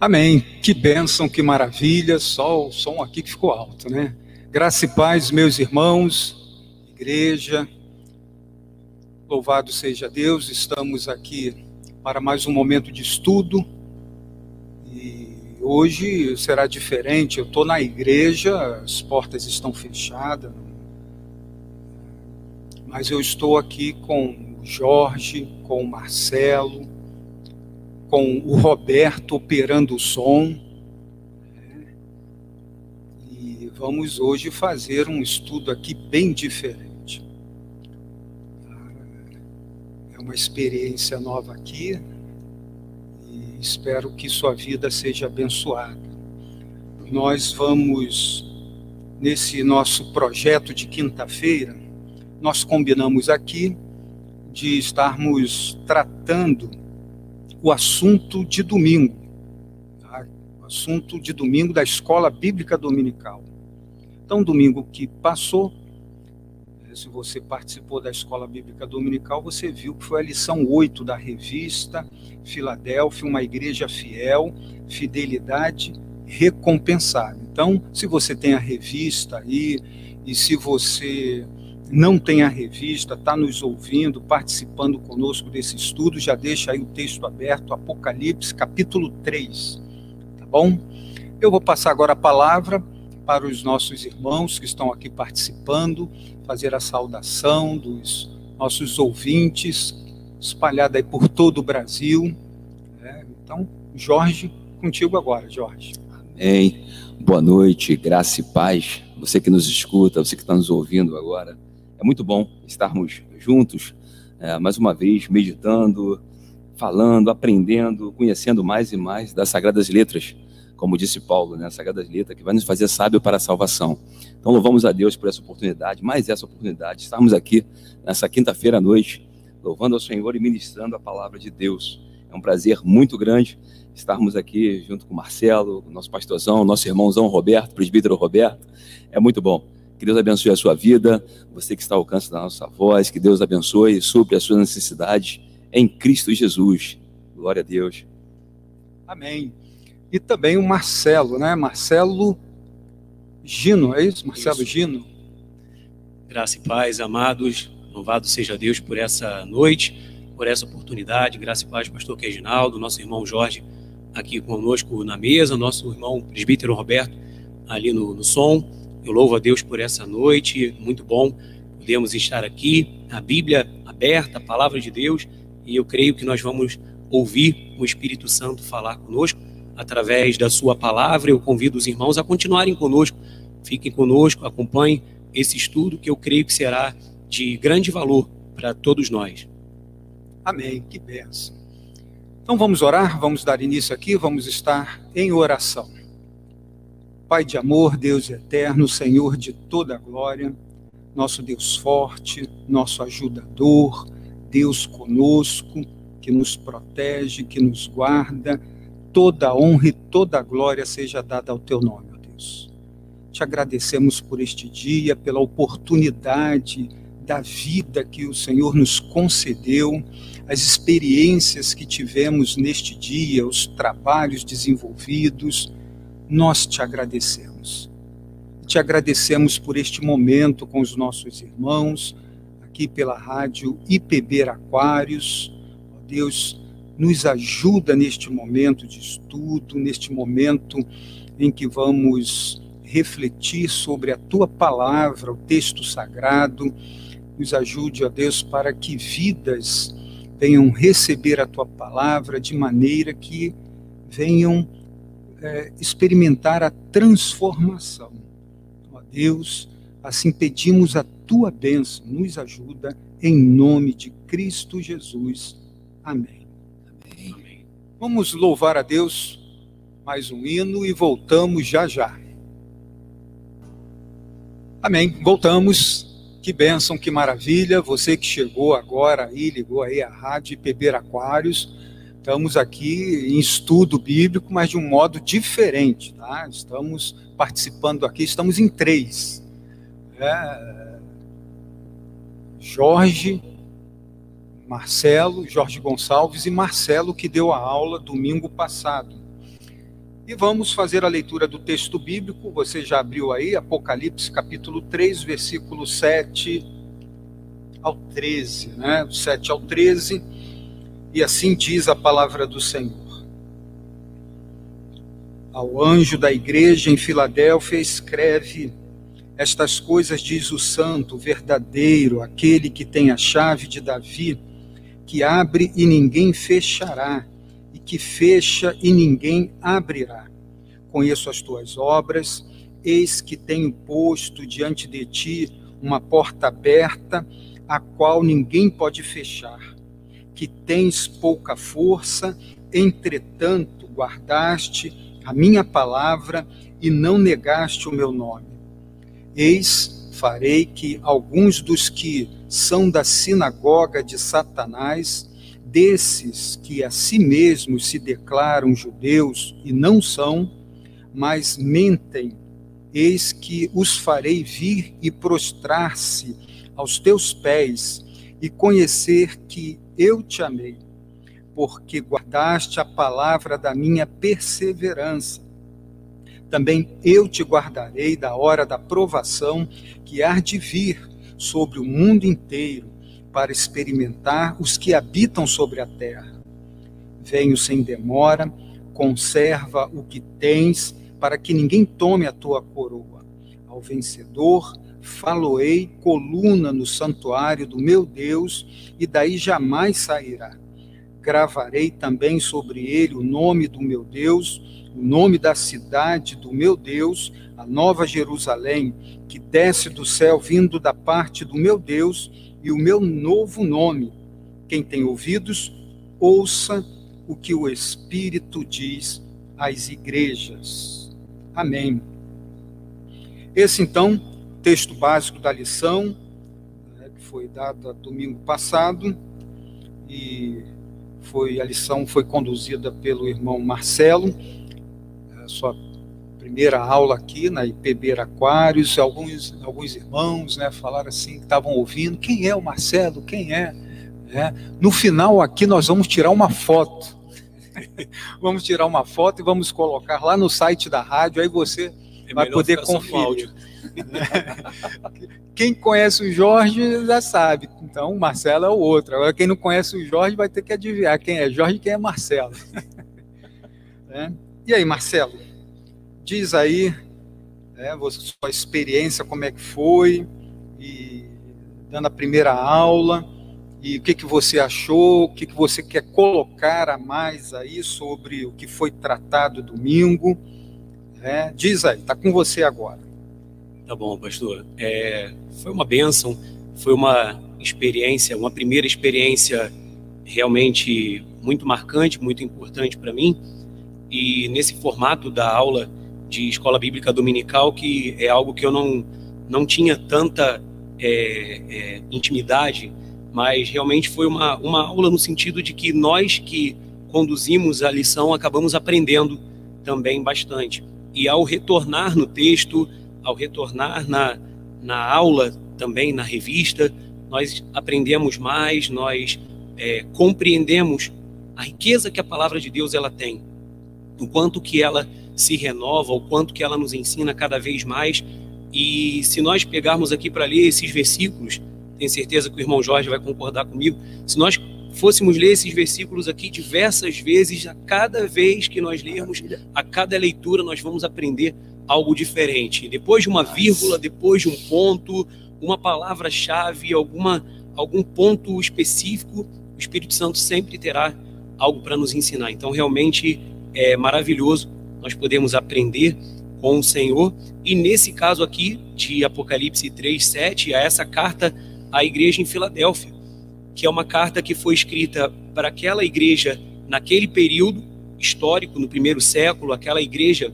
Amém. Que bênção, que maravilha. Só o som aqui que ficou alto, né? Graça e paz, meus irmãos, igreja. Louvado seja Deus. Estamos aqui para mais um momento de estudo. E hoje será diferente. Eu estou na igreja, as portas estão fechadas. Mas eu estou aqui com o Jorge, com o Marcelo com o Roberto operando o som. E vamos hoje fazer um estudo aqui bem diferente. É uma experiência nova aqui e espero que sua vida seja abençoada. Nós vamos, nesse nosso projeto de quinta-feira, nós combinamos aqui de estarmos tratando o assunto de domingo, tá? o assunto de domingo da escola bíblica dominical. Então, domingo que passou, eh, se você participou da escola bíblica dominical, você viu que foi a lição 8 da revista Filadélfia, uma igreja fiel, fidelidade recompensada. Então, se você tem a revista aí, e se você não tem a revista, está nos ouvindo, participando conosco desse estudo, já deixa aí o texto aberto, Apocalipse, capítulo 3, tá bom? Eu vou passar agora a palavra para os nossos irmãos que estão aqui participando, fazer a saudação dos nossos ouvintes, espalhada aí por todo o Brasil. É, então, Jorge, contigo agora, Jorge. Amém. Boa noite, graça e paz. Você que nos escuta, você que está nos ouvindo agora. É muito bom estarmos juntos, é, mais uma vez, meditando, falando, aprendendo, conhecendo mais e mais das Sagradas Letras, como disse Paulo, né? As Sagradas Letras que vai nos fazer sábio para a salvação. Então, louvamos a Deus por essa oportunidade, mais essa oportunidade, estarmos aqui nessa quinta-feira à noite, louvando ao Senhor e ministrando a palavra de Deus. É um prazer muito grande estarmos aqui junto com o Marcelo, nosso pastorzão, nosso irmãozão Roberto, presbítero Roberto. É muito bom. Que Deus abençoe a sua vida, você que está ao alcance da nossa voz, que Deus abençoe e supre as suas necessidades em Cristo Jesus. Glória a Deus. Amém. E também o Marcelo, né? Marcelo Gino, é isso? Marcelo isso. Gino. Graça e paz, amados. Louvado seja Deus por essa noite, por essa oportunidade. Graça e paz, pastor Reginaldo, nosso irmão Jorge aqui conosco na mesa, nosso irmão presbítero Roberto ali no, no som. Eu louvo a Deus por essa noite, muito bom podemos estar aqui, a Bíblia aberta, a palavra de Deus, e eu creio que nós vamos ouvir o Espírito Santo falar conosco através da sua palavra. Eu convido os irmãos a continuarem conosco, fiquem conosco, acompanhem esse estudo que eu creio que será de grande valor para todos nós. Amém, que benção. Então vamos orar, vamos dar início aqui, vamos estar em oração. Pai de amor, Deus eterno, Senhor de toda a glória, nosso Deus forte, nosso ajudador, Deus conosco, que nos protege, que nos guarda, toda a honra e toda a glória seja dada ao teu nome, ó Deus. Te agradecemos por este dia, pela oportunidade da vida que o Senhor nos concedeu, as experiências que tivemos neste dia, os trabalhos desenvolvidos, nós te agradecemos. Te agradecemos por este momento com os nossos irmãos, aqui pela rádio IPB Aquários. Deus, nos ajuda neste momento de estudo, neste momento em que vamos refletir sobre a tua palavra, o texto sagrado. Nos ajude, ó Deus, para que vidas venham receber a tua palavra de maneira que venham é, experimentar a transformação. Ó Deus, assim pedimos a tua bênção, nos ajuda, em nome de Cristo Jesus. Amém. Amém. Vamos louvar a Deus mais um hino e voltamos já já. Amém. Voltamos. Que bênção, que maravilha. Você que chegou agora aí, ligou aí a rádio IPB Aquários Estamos aqui em estudo bíblico, mas de um modo diferente. Tá? Estamos participando aqui, estamos em três. É, Jorge, Marcelo, Jorge Gonçalves e Marcelo, que deu a aula domingo passado. E vamos fazer a leitura do texto bíblico. Você já abriu aí, Apocalipse capítulo 3, versículo 7 ao 13, né? 7 ao 13. E assim diz a palavra do Senhor. Ao anjo da igreja em Filadélfia, escreve: Estas coisas diz o santo, verdadeiro, aquele que tem a chave de Davi, que abre e ninguém fechará que fecha e ninguém abrirá. Conheço as tuas obras, eis que tenho posto diante de ti uma porta aberta, a qual ninguém pode fechar. Que tens pouca força, entretanto guardaste a minha palavra e não negaste o meu nome. Eis, farei que alguns dos que são da sinagoga de Satanás desses que a si mesmos se declaram judeus e não são, mas mentem, eis que os farei vir e prostrar-se aos teus pés e conhecer que eu te amei, porque guardaste a palavra da minha perseverança. Também eu te guardarei da hora da provação que há de vir sobre o mundo inteiro para experimentar os que habitam sobre a terra. Venho sem demora, conserva o que tens, para que ninguém tome a tua coroa. Ao vencedor, faloei coluna no santuário do meu Deus, e daí jamais sairá. Gravarei também sobre ele o nome do meu Deus, o nome da cidade do meu Deus, a nova Jerusalém, que desce do céu vindo da parte do meu Deus, e o meu novo nome. Quem tem ouvidos, ouça o que o Espírito diz às igrejas. Amém. Esse, então, texto básico da lição, né, que foi dada domingo passado, e foi a lição foi conduzida pelo irmão Marcelo, sua primeira aula aqui na IPB Aquários, alguns, alguns irmãos né, falaram assim, que estavam ouvindo, quem é o Marcelo, quem é? é? No final aqui nós vamos tirar uma foto, vamos tirar uma foto e vamos colocar lá no site da rádio, aí você é vai poder conferir. quem conhece o Jorge já sabe, então o Marcelo é o outro, agora quem não conhece o Jorge vai ter que adivinhar quem é Jorge e quem é Marcelo. é? E aí, Marcelo? Diz aí, né, sua experiência, como é que foi, e dando a primeira aula, e o que, que você achou, o que, que você quer colocar a mais aí sobre o que foi tratado domingo. Né? Diz aí, está com você agora. Tá bom, pastor. É, foi uma bênção, foi uma experiência, uma primeira experiência realmente muito marcante, muito importante para mim. E nesse formato da aula, de escola bíblica dominical, que é algo que eu não, não tinha tanta é, é, intimidade, mas realmente foi uma, uma aula no sentido de que nós que conduzimos a lição acabamos aprendendo também bastante. E ao retornar no texto, ao retornar na, na aula também, na revista, nós aprendemos mais, nós é, compreendemos a riqueza que a palavra de Deus ela tem, o quanto que ela se renova, o quanto que ela nos ensina cada vez mais. E se nós pegarmos aqui para ler esses versículos, tenho certeza que o irmão Jorge vai concordar comigo, se nós fôssemos ler esses versículos aqui diversas vezes, a cada vez que nós lermos, a cada leitura, nós vamos aprender algo diferente. Depois de uma vírgula, depois de um ponto, uma palavra-chave, alguma algum ponto específico, o Espírito Santo sempre terá algo para nos ensinar. Então, realmente é maravilhoso nós podemos aprender com o Senhor. E nesse caso aqui, de Apocalipse 3, 7, a essa carta à igreja em Filadélfia, que é uma carta que foi escrita para aquela igreja naquele período histórico, no primeiro século, aquela igreja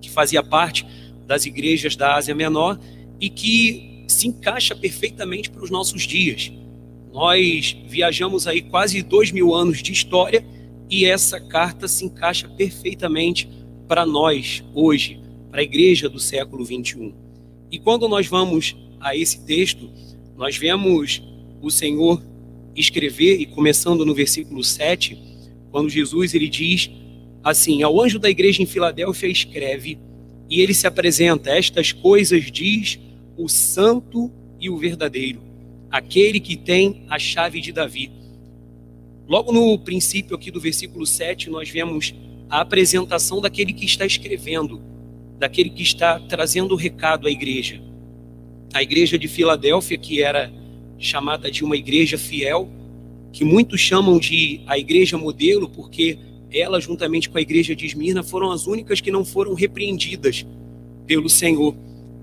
que fazia parte das igrejas da Ásia Menor e que se encaixa perfeitamente para os nossos dias. Nós viajamos aí quase dois mil anos de história e essa carta se encaixa perfeitamente para nós hoje, para a igreja do século 21. E quando nós vamos a esse texto, nós vemos o Senhor escrever, e começando no versículo 7, quando Jesus ele diz assim: Ao anjo da igreja em Filadélfia escreve, e ele se apresenta: Estas coisas diz o santo e o verdadeiro, aquele que tem a chave de Davi. Logo no princípio aqui do versículo 7, nós vemos a apresentação daquele que está escrevendo, daquele que está trazendo o recado à igreja. A igreja de Filadélfia, que era chamada de uma igreja fiel, que muitos chamam de a igreja modelo, porque ela, juntamente com a igreja de Esmirna, foram as únicas que não foram repreendidas pelo Senhor.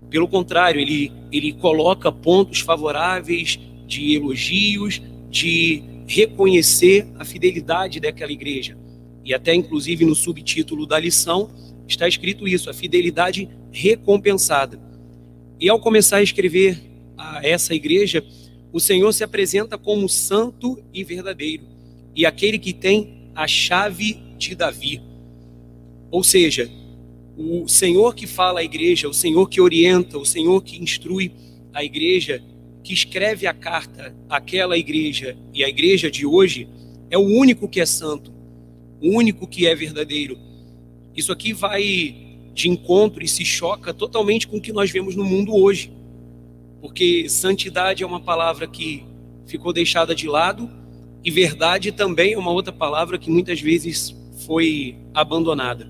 Pelo contrário, ele, ele coloca pontos favoráveis de elogios, de reconhecer a fidelidade daquela igreja. E até, inclusive, no subtítulo da lição, está escrito isso: a fidelidade recompensada. E ao começar a escrever a essa igreja, o Senhor se apresenta como santo e verdadeiro, e aquele que tem a chave de Davi. Ou seja, o Senhor que fala à igreja, o Senhor que orienta, o Senhor que instrui a igreja, que escreve a carta àquela igreja e a igreja de hoje, é o único que é santo, o único que é verdadeiro. Isso aqui vai de encontro e se choca totalmente com o que nós vemos no mundo hoje. Porque santidade é uma palavra que ficou deixada de lado e verdade também é uma outra palavra que muitas vezes foi abandonada.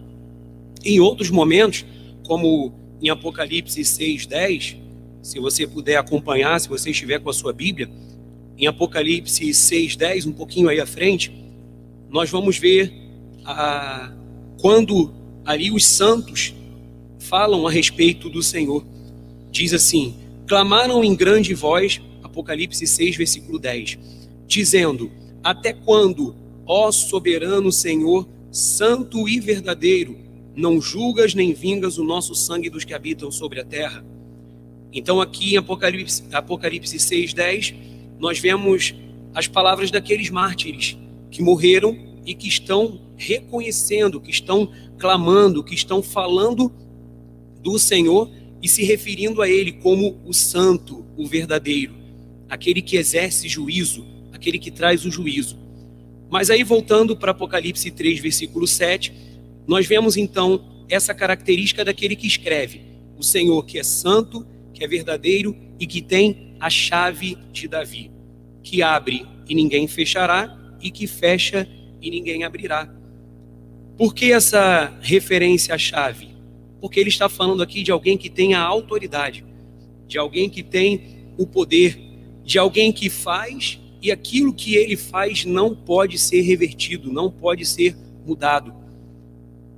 Em outros momentos, como em Apocalipse 6:10, se você puder acompanhar, se você estiver com a sua Bíblia, em Apocalipse 6:10, um pouquinho aí à frente, nós vamos ver a, quando ali os santos falam a respeito do Senhor. Diz assim: clamaram em grande voz, Apocalipse 6, versículo 10, dizendo: Até quando, ó soberano Senhor, santo e verdadeiro, não julgas nem vingas o nosso sangue dos que habitam sobre a terra? Então, aqui em Apocalipse, Apocalipse 6,10, nós vemos as palavras daqueles mártires que morreram e que estão reconhecendo, que estão clamando, que estão falando do Senhor e se referindo a Ele como o santo, o verdadeiro, aquele que exerce juízo, aquele que traz o juízo. Mas aí, voltando para Apocalipse 3, versículo 7, nós vemos então essa característica daquele que escreve: o Senhor que é santo, que é verdadeiro e que tem a chave de Davi, que abre e ninguém fechará, e que fecha e ninguém abrirá. Por que essa referência à chave? Porque ele está falando aqui de alguém que tem a autoridade, de alguém que tem o poder, de alguém que faz e aquilo que ele faz não pode ser revertido, não pode ser mudado.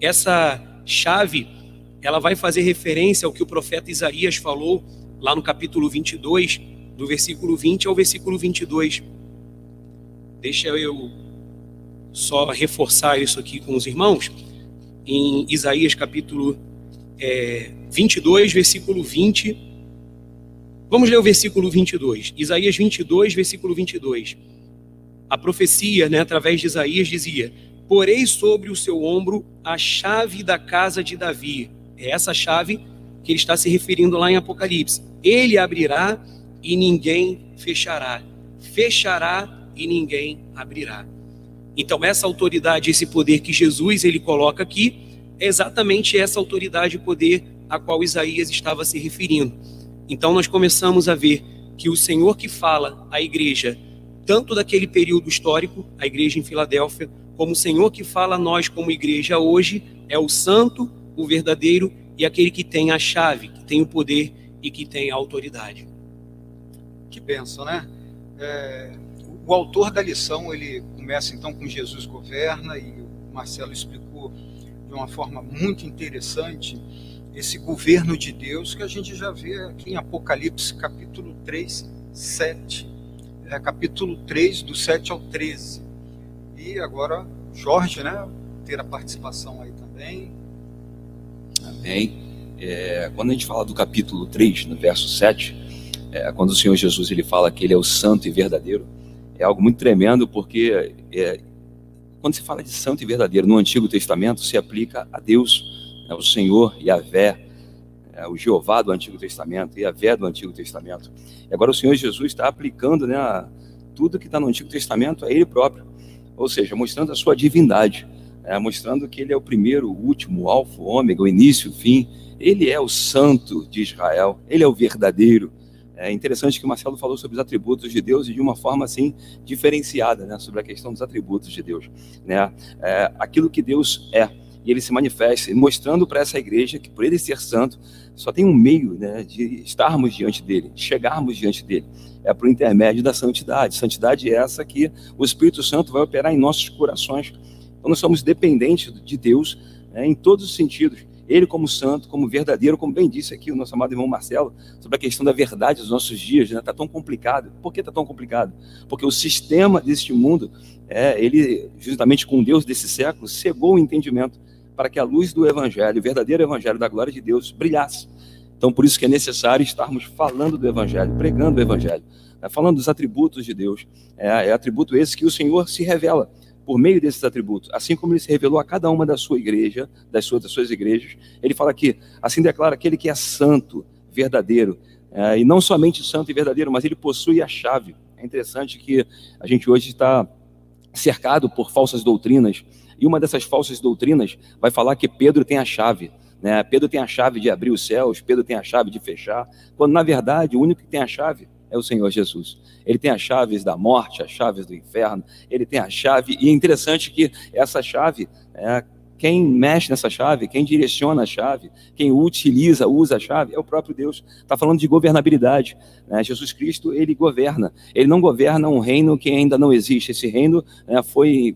Essa chave ela vai fazer referência ao que o profeta Isaías falou lá no capítulo 22, do versículo 20 ao versículo 22. Deixa eu só reforçar isso aqui com os irmãos. Em Isaías capítulo é, 22, versículo 20. Vamos ler o versículo 22. Isaías 22, versículo 22. A profecia, né, através de Isaías, dizia: Porei sobre o seu ombro a chave da casa de Davi é essa chave que ele está se referindo lá em Apocalipse. Ele abrirá e ninguém fechará. Fechará e ninguém abrirá. Então essa autoridade, esse poder que Jesus ele coloca aqui, é exatamente essa autoridade e poder a qual Isaías estava se referindo. Então nós começamos a ver que o Senhor que fala à igreja, tanto daquele período histórico, a igreja em Filadélfia, como o Senhor que fala a nós como igreja hoje, é o santo, o verdadeiro e aquele que tem a chave, que tem o poder e que tem a autoridade. Que benção, né? É, o autor da lição, ele começa então com Jesus governa, e o Marcelo explicou de uma forma muito interessante esse governo de Deus que a gente já vê aqui em Apocalipse capítulo 3, 7. É, capítulo 3, do 7 ao 13. E agora, Jorge, né, ter a participação aí também, Amém. É, quando a gente fala do capítulo 3, no verso 7, é, quando o Senhor Jesus ele fala que ele é o santo e verdadeiro, é algo muito tremendo, porque é, quando se fala de santo e verdadeiro no Antigo Testamento, se aplica a Deus, né, o Senhor e a Vé, é, o Jeová do Antigo Testamento e a Vé do Antigo Testamento. E agora o Senhor Jesus está aplicando né, tudo que está no Antigo Testamento a Ele próprio, ou seja, mostrando a sua divindade é, mostrando que ele é o primeiro, o último, o alfa, o ômega, o início, o fim. Ele é o santo de Israel, ele é o verdadeiro. É interessante que o Marcelo falou sobre os atributos de Deus e de uma forma assim diferenciada, né, sobre a questão dos atributos de Deus, né? É, aquilo que Deus é e ele se manifesta, mostrando para essa igreja que por ele ser santo, só tem um meio né, de estarmos diante dele, de chegarmos diante dele. É por intermédio da santidade. Santidade é essa que o Espírito Santo vai operar em nossos corações. Então nós somos dependentes de Deus né, em todos os sentidos. Ele como santo, como verdadeiro, como bem disse aqui o nosso amado irmão Marcelo, sobre a questão da verdade dos nossos dias, está né? tão complicado. Por que está tão complicado? Porque o sistema deste mundo, é, ele, justamente com Deus desse século, cegou o entendimento para que a luz do Evangelho, o verdadeiro Evangelho da glória de Deus, brilhasse. Então, por isso que é necessário estarmos falando do Evangelho, pregando o Evangelho, né? falando dos atributos de Deus. É, é atributo esse que o Senhor se revela por meio desses atributos, assim como ele se revelou a cada uma da sua igreja, das suas, das suas igrejas, ele fala aqui, assim declara aquele que é santo, verdadeiro, é, e não somente santo e verdadeiro, mas ele possui a chave. É interessante que a gente hoje está cercado por falsas doutrinas, e uma dessas falsas doutrinas vai falar que Pedro tem a chave. Né? Pedro tem a chave de abrir os céus, Pedro tem a chave de fechar, quando na verdade o único que tem a chave é o Senhor Jesus. Ele tem as chaves da morte, as chaves do inferno, ele tem a chave, e é interessante que essa chave, é, quem mexe nessa chave, quem direciona a chave, quem utiliza, usa a chave, é o próprio Deus. Está falando de governabilidade. Né? Jesus Cristo, ele governa. Ele não governa um reino que ainda não existe. Esse reino né, foi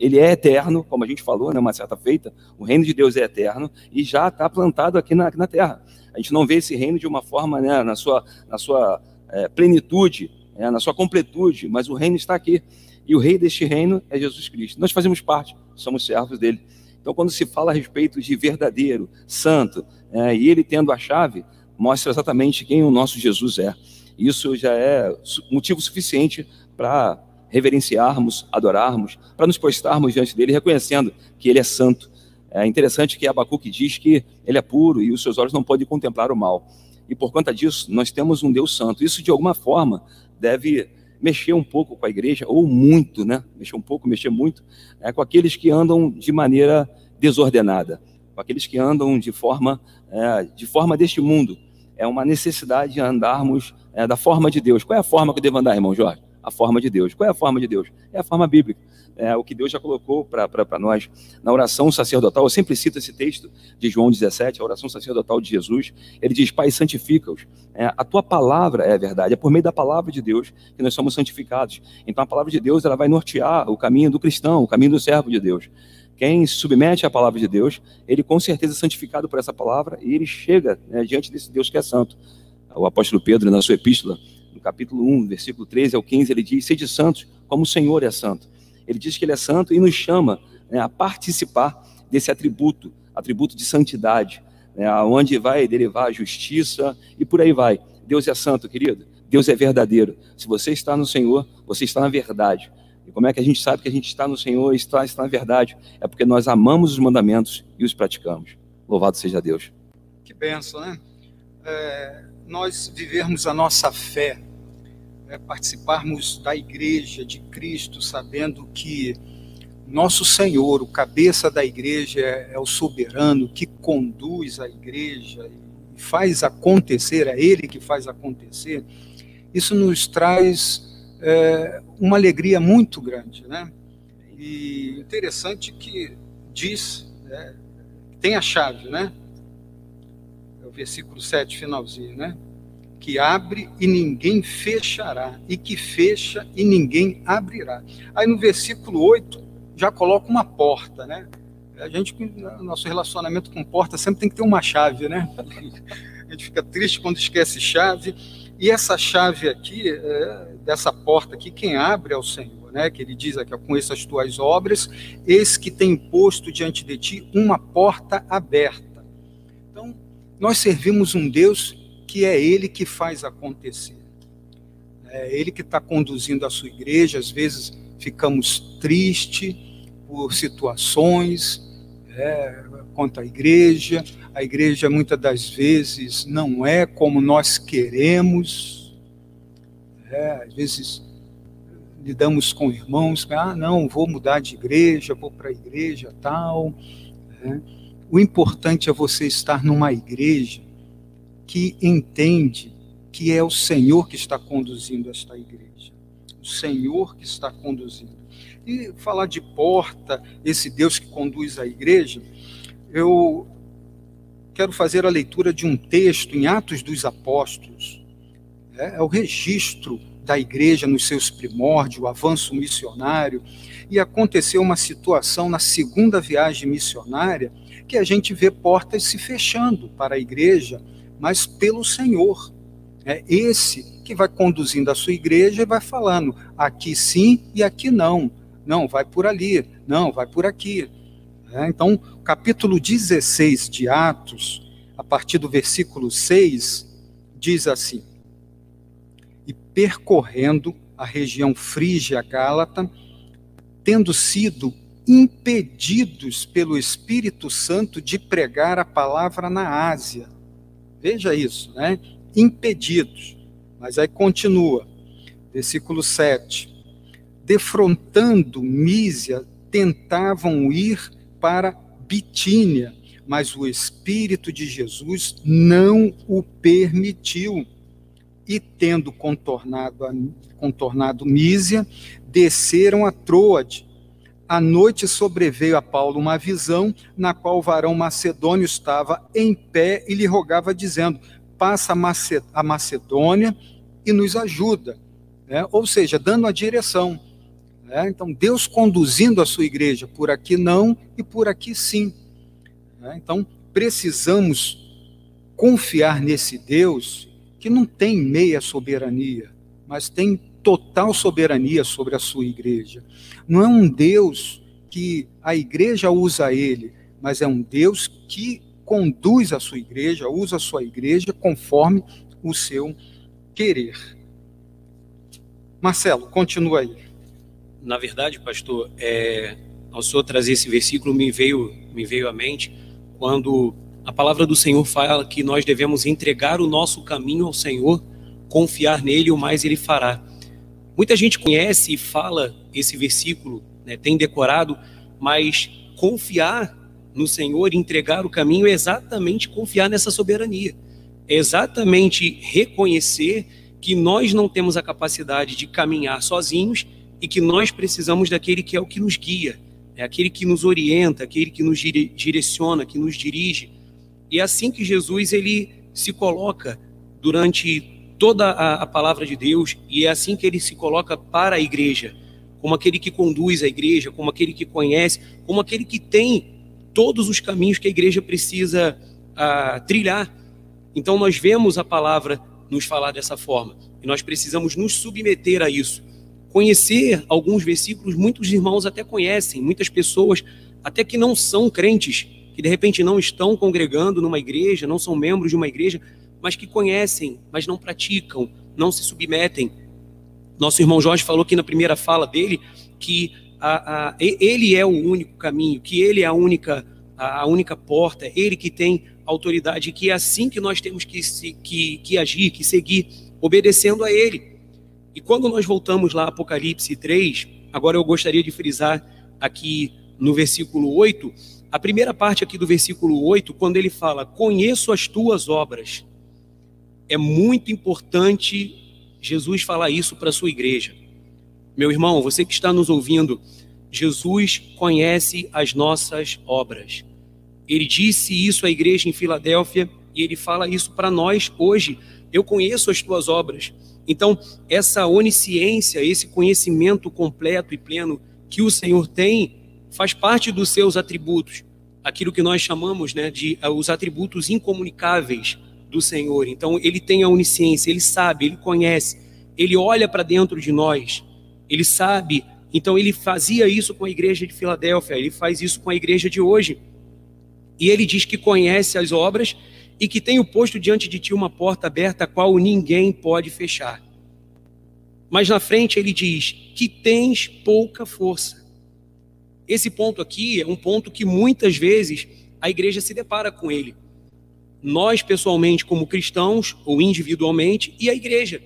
ele é eterno, como a gente falou, né, uma certa feita, o reino de Deus é eterno e já está plantado aqui na, aqui na terra. A gente não vê esse reino de uma forma, né, na sua, na sua é, plenitude, é, na sua completude, mas o reino está aqui. E o rei deste reino é Jesus Cristo. Nós fazemos parte, somos servos dele. Então, quando se fala a respeito de verdadeiro, santo, é, e ele tendo a chave, mostra exatamente quem o nosso Jesus é. Isso já é motivo suficiente para reverenciarmos, adorarmos, para nos postarmos diante dele, reconhecendo que ele é santo. É interessante que Abacuque diz que ele é puro e os seus olhos não podem contemplar o mal. E por conta disso, nós temos um Deus santo. Isso, de alguma forma, deve mexer um pouco com a igreja, ou muito, né? Mexer um pouco, mexer muito, é, com aqueles que andam de maneira desordenada, com aqueles que andam de forma, é, de forma deste mundo. É uma necessidade de andarmos é, da forma de Deus. Qual é a forma que eu devo andar, irmão Jorge? A forma de Deus. Qual é a forma de Deus? É a forma bíblica é, o que Deus já colocou para nós. Na oração sacerdotal, eu sempre cito esse texto de João 17, a oração sacerdotal de Jesus. Ele diz: Pai, santifica-os. É, a tua palavra é a verdade, é por meio da palavra de Deus que nós somos santificados. Então a palavra de Deus ela vai nortear o caminho do cristão, o caminho do servo de Deus. Quem se submete à palavra de Deus, ele com certeza é santificado por essa palavra e ele chega né, diante desse Deus que é santo. O apóstolo Pedro, na sua epístola, no capítulo 1, versículo 13 ao 15, ele diz: Sede santos, como o Senhor é santo. Ele diz que ele é santo e nos chama né, a participar desse atributo, atributo de santidade, né, onde vai derivar a justiça e por aí vai. Deus é santo, querido. Deus é verdadeiro. Se você está no Senhor, você está na verdade. E como é que a gente sabe que a gente está no Senhor está, está na verdade? É porque nós amamos os mandamentos e os praticamos. Louvado seja Deus. Que benção, né? É, nós vivermos a nossa fé é, participarmos da igreja de Cristo, sabendo que nosso Senhor, o cabeça da igreja, é, é o soberano que conduz a igreja e faz acontecer, é Ele que faz acontecer, isso nos traz é, uma alegria muito grande, né? E interessante que diz, né, tem a chave, né? É o versículo 7, finalzinho, né? Que abre e ninguém fechará, e que fecha e ninguém abrirá. Aí no versículo 8 já coloca uma porta, né? A gente, nosso relacionamento com porta sempre tem que ter uma chave, né? A gente fica triste quando esquece chave. E essa chave aqui, é, dessa porta aqui, quem abre é o Senhor, né? Que ele diz aqui, com essas tuas obras, eis que tem posto diante de ti uma porta aberta. Então, nós servimos um Deus que é Ele que faz acontecer. É Ele que está conduzindo a sua igreja. Às vezes ficamos tristes por situações é, quanto à igreja. A igreja muitas das vezes não é como nós queremos. É, às vezes lidamos com irmãos, ah, não, vou mudar de igreja, vou para a igreja tal. Né? O importante é você estar numa igreja que entende que é o Senhor que está conduzindo esta igreja. O Senhor que está conduzindo. E falar de porta, esse Deus que conduz a igreja, eu quero fazer a leitura de um texto em Atos dos Apóstolos. É, é o registro da igreja nos seus primórdios, o avanço missionário. E aconteceu uma situação na segunda viagem missionária que a gente vê portas se fechando para a igreja, mas pelo Senhor. É esse que vai conduzindo a sua igreja e vai falando aqui sim e aqui não. Não, vai por ali. Não, vai por aqui. É, então, capítulo 16 de Atos, a partir do versículo 6, diz assim: E percorrendo a região frígia gálata, tendo sido impedidos pelo Espírito Santo de pregar a palavra na Ásia. Veja isso, né? Impedidos. Mas aí continua, versículo 7. Defrontando Mísia, tentavam ir para Bitínia, mas o Espírito de Jesus não o permitiu. E tendo contornado, contornado Mísia, desceram a Troade. À noite sobreveio a Paulo uma visão, na qual o varão macedônio estava em pé e lhe rogava, dizendo: Passa a Macedônia e nos ajuda. É, ou seja, dando a direção. É, então, Deus conduzindo a sua igreja por aqui não e por aqui sim. É, então, precisamos confiar nesse Deus que não tem meia soberania, mas tem total soberania sobre a sua igreja. Não é um Deus que a igreja usa ele, mas é um Deus que conduz a sua igreja, usa a sua igreja conforme o seu querer. Marcelo, continua aí na verdade, pastor, é, ao senhor trazer esse versículo me veio, me veio à mente quando a palavra do Senhor fala que nós devemos entregar o nosso caminho ao Senhor, confiar nele, o mais ele fará. Muita gente conhece e fala esse versículo, né, tem decorado, mas confiar no Senhor, entregar o caminho é exatamente confiar nessa soberania. É exatamente reconhecer que nós não temos a capacidade de caminhar sozinhos e que nós precisamos daquele que é o que nos guia, é aquele que nos orienta, aquele que nos direciona, que nos dirige. E é assim que Jesus ele se coloca durante toda a, a palavra de Deus e é assim que ele se coloca para a igreja, como aquele que conduz a igreja, como aquele que conhece, como aquele que tem todos os caminhos que a igreja precisa uh, trilhar. Então nós vemos a palavra nos falar dessa forma e nós precisamos nos submeter a isso conhecer alguns versículos, muitos irmãos até conhecem, muitas pessoas, até que não são crentes, que de repente não estão congregando numa igreja, não são membros de uma igreja, mas que conhecem, mas não praticam, não se submetem. Nosso irmão Jorge falou aqui na primeira fala dele que a, a, ele é o único caminho, que ele é a única, a, a única porta, ele que tem autoridade, que é assim que nós temos que, se, que, que agir, que seguir, obedecendo a ele. E quando nós voltamos lá Apocalipse 3, agora eu gostaria de frisar aqui no versículo 8, a primeira parte aqui do versículo 8, quando ele fala: Conheço as tuas obras. É muito importante Jesus falar isso para a sua igreja. Meu irmão, você que está nos ouvindo, Jesus conhece as nossas obras. Ele disse isso à igreja em Filadélfia e ele fala isso para nós hoje. Eu conheço as tuas obras. Então, essa onisciência, esse conhecimento completo e pleno que o Senhor tem, faz parte dos seus atributos, aquilo que nós chamamos né, de uh, os atributos incomunicáveis do Senhor. Então, ele tem a onisciência, ele sabe, ele conhece, ele olha para dentro de nós, ele sabe. Então, ele fazia isso com a igreja de Filadélfia, ele faz isso com a igreja de hoje. E ele diz que conhece as obras e que tenho posto diante de ti uma porta aberta a qual ninguém pode fechar. Mas na frente ele diz que tens pouca força. Esse ponto aqui é um ponto que muitas vezes a igreja se depara com ele. Nós, pessoalmente, como cristãos, ou individualmente, e a igreja.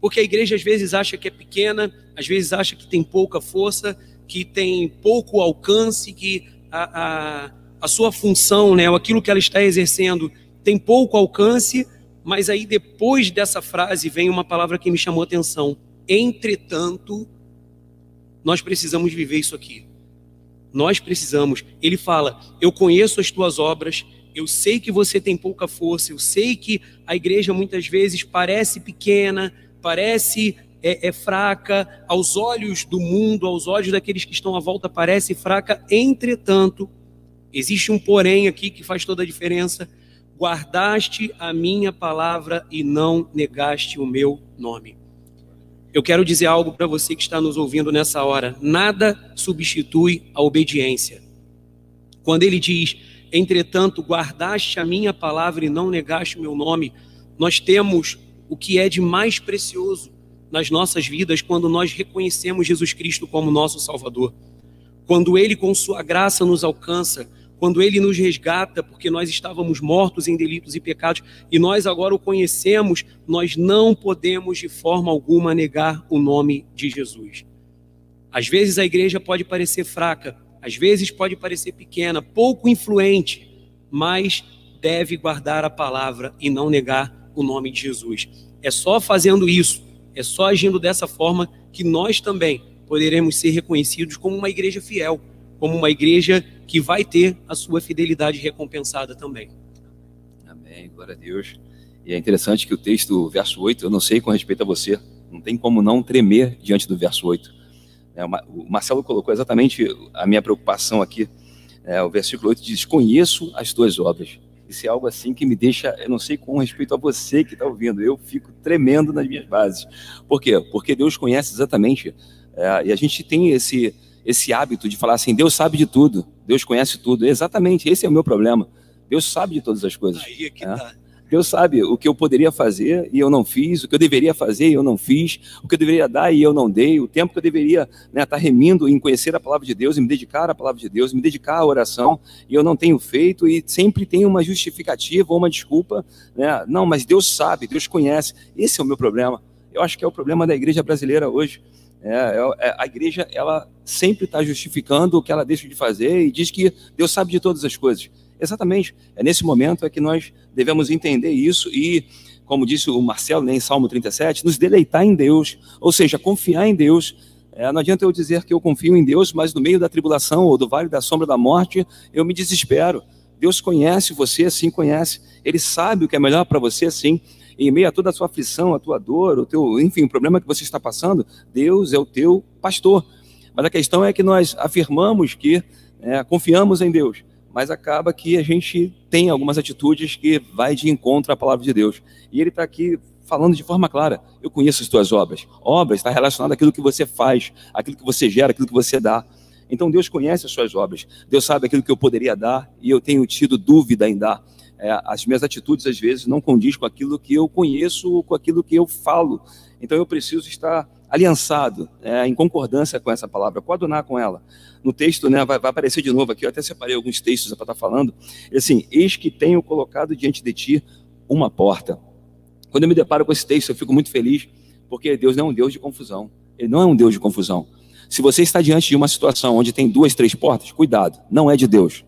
Porque a igreja às vezes acha que é pequena, às vezes acha que tem pouca força, que tem pouco alcance, que a, a, a sua função, né, aquilo que ela está exercendo, tem pouco alcance, mas aí depois dessa frase vem uma palavra que me chamou a atenção. Entretanto, nós precisamos viver isso aqui. Nós precisamos. Ele fala: Eu conheço as tuas obras, eu sei que você tem pouca força, eu sei que a igreja muitas vezes parece pequena, parece é, é, fraca, aos olhos do mundo, aos olhos daqueles que estão à volta, parece fraca. Entretanto, existe um porém aqui que faz toda a diferença. Guardaste a minha palavra e não negaste o meu nome. Eu quero dizer algo para você que está nos ouvindo nessa hora. Nada substitui a obediência. Quando ele diz, entretanto, guardaste a minha palavra e não negaste o meu nome, nós temos o que é de mais precioso nas nossas vidas quando nós reconhecemos Jesus Cristo como nosso Salvador. Quando Ele, com Sua graça, nos alcança, quando Ele nos resgata, porque nós estávamos mortos em delitos e pecados, e nós agora o conhecemos, nós não podemos de forma alguma negar o nome de Jesus. Às vezes a igreja pode parecer fraca, às vezes pode parecer pequena, pouco influente, mas deve guardar a palavra e não negar o nome de Jesus. É só fazendo isso, é só agindo dessa forma que nós também poderemos ser reconhecidos como uma igreja fiel, como uma igreja que vai ter a sua fidelidade recompensada também. Amém, glória a Deus. E é interessante que o texto, verso 8, eu não sei com respeito a você, não tem como não tremer diante do verso 8. É, o Marcelo colocou exatamente a minha preocupação aqui. É, o versículo 8 diz: Conheço as tuas obras. Isso é algo assim que me deixa, eu não sei com respeito a você que está ouvindo, eu fico tremendo nas minhas bases. Por quê? Porque Deus conhece exatamente, é, e a gente tem esse, esse hábito de falar assim: Deus sabe de tudo, Deus conhece tudo. Exatamente, esse é o meu problema. Deus sabe de todas as coisas. Aí é que é. tá. Deus sabe o que eu poderia fazer e eu não fiz, o que eu deveria fazer e eu não fiz, o que eu deveria dar e eu não dei, o tempo que eu deveria estar né, tá remindo em conhecer a palavra de Deus, em me dedicar à palavra de Deus, me dedicar à oração, e eu não tenho feito, e sempre tem uma justificativa ou uma desculpa. Né? Não, mas Deus sabe, Deus conhece. Esse é o meu problema. Eu acho que é o problema da igreja brasileira hoje. É, é, é a igreja ela sempre está justificando o que ela deixa de fazer e diz que Deus sabe de todas as coisas. Exatamente. É nesse momento é que nós devemos entender isso e, como disse o Marcelo né, em Salmo 37, nos deleitar em Deus, ou seja, confiar em Deus. É, não adianta eu dizer que eu confio em Deus, mas no meio da tribulação ou do vale da sombra da morte, eu me desespero. Deus conhece você, assim conhece. Ele sabe o que é melhor para você, assim. Em meio a toda a sua aflição, a tua dor, o teu, enfim, o problema que você está passando, Deus é o teu pastor. Mas a questão é que nós afirmamos que é, confiamos em Deus, mas acaba que a gente tem algumas atitudes que vai de encontro à palavra de Deus. E ele está aqui falando de forma clara: eu conheço as tuas obras. Obras está relacionado àquilo que você faz, aquilo que você gera, aquilo que você dá. Então Deus conhece as suas obras. Deus sabe aquilo que eu poderia dar e eu tenho tido dúvida em dar. É, as minhas atitudes às vezes não condiz com aquilo que eu conheço, com aquilo que eu falo. Então eu preciso estar aliançado, é, em concordância com essa palavra, coadunar com ela. No texto, né, vai, vai, aparecer de novo aqui, eu até separei alguns textos para estar falando, assim, eis que tenho colocado diante de ti uma porta. Quando eu me deparo com esse texto, eu fico muito feliz, porque Deus não é um Deus de confusão. Ele não é um Deus de confusão. Se você está diante de uma situação onde tem duas, três portas, cuidado, não é de Deus.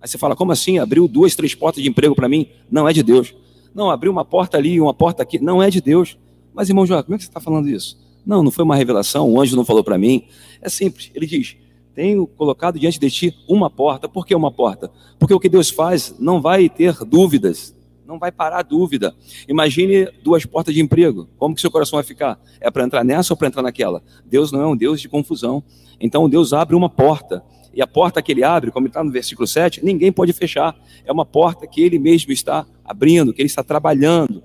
Aí você fala, como assim? Abriu duas, três portas de emprego para mim? Não é de Deus. Não, abriu uma porta ali, uma porta aqui, não é de Deus. Mas, irmão João, como é que você está falando isso? Não, não foi uma revelação, o anjo não falou para mim. É simples. Ele diz: Tenho colocado diante de ti uma porta. Por que uma porta? Porque o que Deus faz não vai ter dúvidas, não vai parar a dúvida. Imagine duas portas de emprego. Como que seu coração vai ficar? É para entrar nessa ou para entrar naquela? Deus não é um Deus de confusão. Então Deus abre uma porta. E a porta que ele abre, como está no versículo 7, ninguém pode fechar. É uma porta que ele mesmo está abrindo, que ele está trabalhando.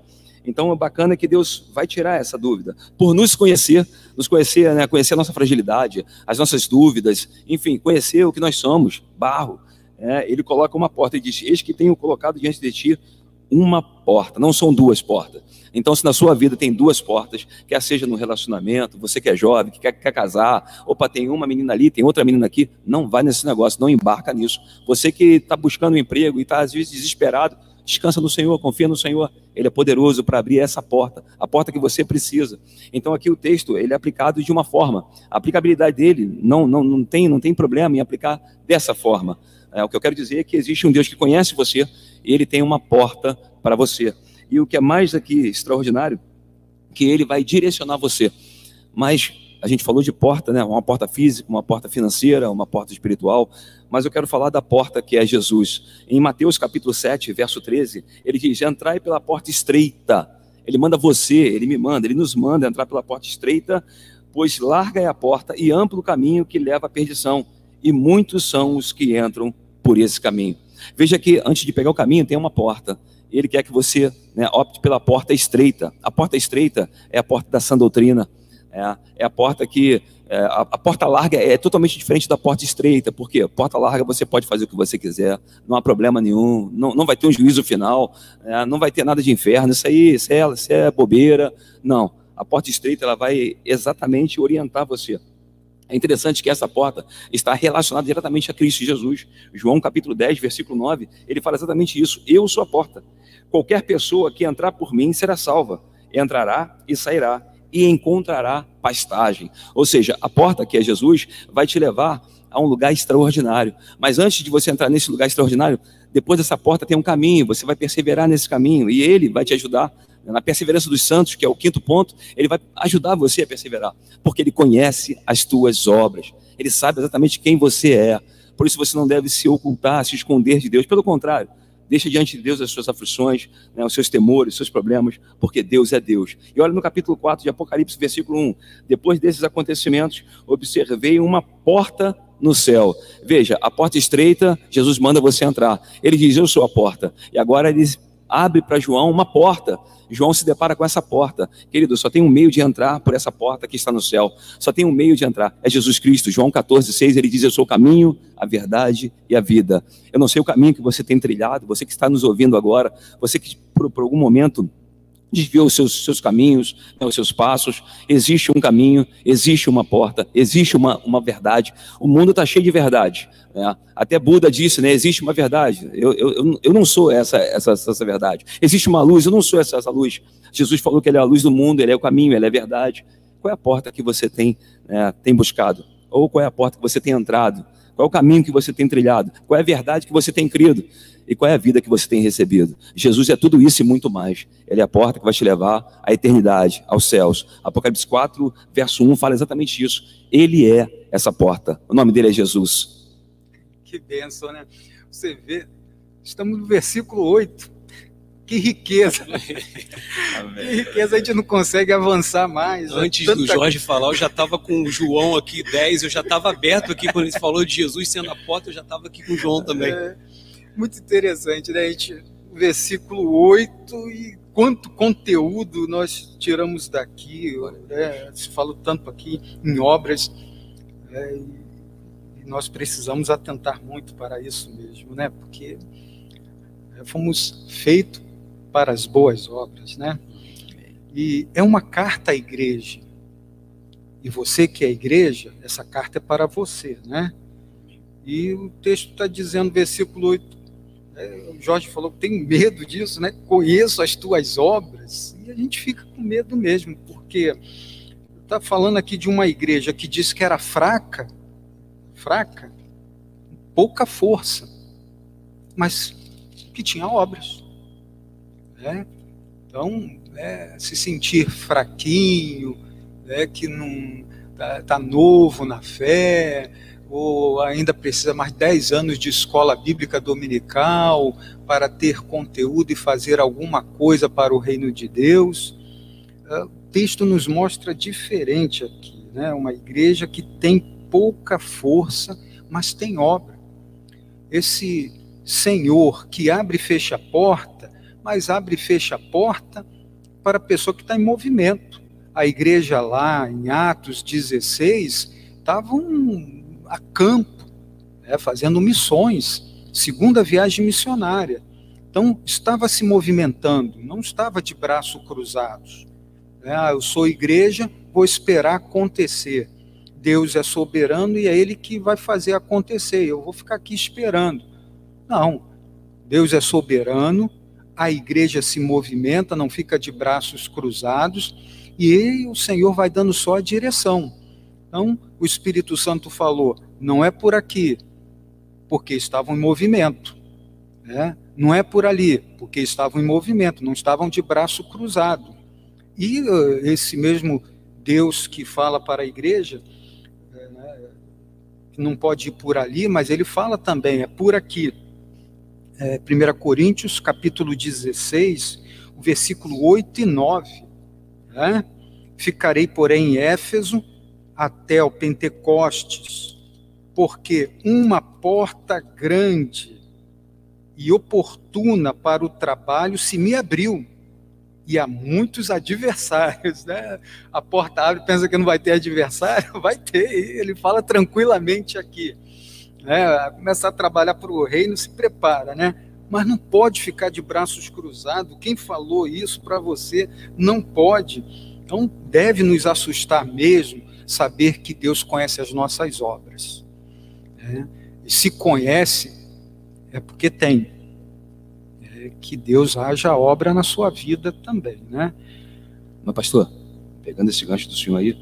Então, é bacana que Deus vai tirar essa dúvida. Por nos conhecer, nos conhecer, né, conhecer a nossa fragilidade, as nossas dúvidas, enfim, conhecer o que nós somos, barro. É, ele coloca uma porta e diz: Eis que tenho colocado diante de ti uma porta, não são duas portas. Então, se na sua vida tem duas portas, quer seja no relacionamento, você que é jovem, que quer, quer casar, opa, tem uma menina ali, tem outra menina aqui, não vai nesse negócio, não embarca nisso. Você que está buscando um emprego e está às vezes desesperado, descansa no Senhor, confia no Senhor. Ele é poderoso para abrir essa porta, a porta que você precisa. Então aqui o texto ele é aplicado de uma forma. A aplicabilidade dele não, não, não, tem, não tem problema em aplicar dessa forma. É, o que eu quero dizer é que existe um Deus que conhece você e ele tem uma porta para você. E o que é mais aqui extraordinário, que ele vai direcionar você. Mas a gente falou de porta, né? Uma porta física, uma porta financeira, uma porta espiritual, mas eu quero falar da porta que é Jesus. Em Mateus capítulo 7, verso 13, ele diz: "Entrai pela porta estreita". Ele manda você, ele me manda, ele nos manda entrar pela porta estreita, pois larga é a porta e amplo o caminho que leva à perdição, e muitos são os que entram por esse caminho. Veja que antes de pegar o caminho tem uma porta. Ele quer que você né, opte pela porta estreita. A porta estreita é a porta da sã doutrina, é, é a porta que. É, a, a, porta larga é totalmente diferente da porta estreita, porque porta larga você pode fazer o que você quiser, não há problema nenhum, não, não vai ter um juízo final, é, não vai ter nada de inferno, isso aí isso é, isso é bobeira. Não. A porta estreita ela vai exatamente orientar você. É interessante que essa porta está relacionada diretamente a Cristo Jesus. João capítulo 10, versículo 9, ele fala exatamente isso. Eu sou a porta. Qualquer pessoa que entrar por mim será salva. Entrará e sairá e encontrará pastagem. Ou seja, a porta que é Jesus vai te levar a um lugar extraordinário. Mas antes de você entrar nesse lugar extraordinário, depois dessa porta tem um caminho, você vai perseverar nesse caminho e ele vai te ajudar na perseverança dos santos, que é o quinto ponto, ele vai ajudar você a perseverar, porque ele conhece as tuas obras. Ele sabe exatamente quem você é. Por isso você não deve se ocultar, se esconder de Deus. Pelo contrário, Deixa diante de Deus as suas aflições, né, os seus temores, os seus problemas, porque Deus é Deus. E olha no capítulo 4 de Apocalipse, versículo 1. Depois desses acontecimentos, observei uma porta no céu. Veja, a porta estreita, Jesus manda você entrar. Ele diz: Eu sou a porta. E agora ele abre para João uma porta. João se depara com essa porta. Querido, só tem um meio de entrar por essa porta que está no céu. Só tem um meio de entrar. É Jesus Cristo. João 14, 6, ele diz: Eu sou o caminho, a verdade e a vida. Eu não sei o caminho que você tem trilhado, você que está nos ouvindo agora, você que por, por algum momento desviou os seus, seus caminhos, né, os seus passos. Existe um caminho, existe uma porta, existe uma, uma verdade. O mundo está cheio de verdade. Né? Até Buda disse, né, existe uma verdade. Eu, eu, eu não sou essa, essa, essa verdade. Existe uma luz, eu não sou essa, essa luz. Jesus falou que ele é a luz do mundo, ele é o caminho, ele é a verdade. Qual é a porta que você tem, né, tem buscado? Ou qual é a porta que você tem entrado? Qual é o caminho que você tem trilhado? Qual é a verdade que você tem crido? E qual é a vida que você tem recebido? Jesus é tudo isso e muito mais. Ele é a porta que vai te levar à eternidade, aos céus. Apocalipse 4, verso 1 fala exatamente isso. Ele é essa porta. O nome dele é Jesus. Que benção, né? Você vê, estamos no versículo 8. Que riqueza. que riqueza, a gente não consegue avançar mais. Antes do Jorge falar, eu já estava com o João aqui, 10, eu já estava aberto aqui quando ele falou de Jesus sendo a porta, eu já estava aqui com o João também. É, muito interessante, né? A gente, versículo 8 e quanto conteúdo nós tiramos daqui, né? se fala tanto aqui em obras, né? e nós precisamos atentar muito para isso mesmo, né? Porque é, fomos feitos para as boas obras, né? E é uma carta à igreja. E você que é igreja, essa carta é para você, né? E o texto está dizendo, versículo 8, é, o Jorge falou que tem medo disso, né? Conheço as tuas obras. E a gente fica com medo mesmo, porque está falando aqui de uma igreja que disse que era fraca, fraca, pouca força, mas que tinha obras. Né? Então, é, se sentir fraquinho, né, que não está tá novo na fé, ou ainda precisa mais 10 anos de escola bíblica dominical para ter conteúdo e fazer alguma coisa para o reino de Deus. É, o texto nos mostra diferente aqui, né? uma igreja que tem pouca força, mas tem obra. Esse Senhor que abre e fecha a porta, mas abre e fecha a porta para a pessoa que está em movimento. A igreja lá em Atos 16 estavam a campo, né, fazendo missões, segunda viagem missionária. Então estava se movimentando, não estava de braços cruzados. É, ah, eu sou igreja, vou esperar acontecer. Deus é soberano e é Ele que vai fazer acontecer. Eu vou ficar aqui esperando. Não. Deus é soberano, a igreja se movimenta, não fica de braços cruzados, e o Senhor vai dando só a direção. Então, o Espírito Santo falou: não é por aqui, porque estavam em movimento. Né? Não é por ali, porque estavam em movimento, não estavam de braço cruzado. E uh, esse mesmo Deus que fala para a igreja, é, não pode ir por ali, mas ele fala também, é por aqui. É, 1 Coríntios, capítulo 16, o versículo 8 e 9. Né? Ficarei, porém, em Éfeso até o Pentecostes, porque uma porta grande e oportuna para o trabalho se me abriu. E há muitos adversários, né? A porta abre, pensa que não vai ter adversário, vai ter. Ele fala tranquilamente aqui. Né? Começar a trabalhar para o reino, se prepara, né? Mas não pode ficar de braços cruzados. Quem falou isso para você não pode. Então deve nos assustar mesmo saber que Deus conhece as nossas obras. Né? E se conhece, é porque tem. É que Deus haja obra na sua vida também, né? Mas, pastor, pegando esse gancho do senhor aí,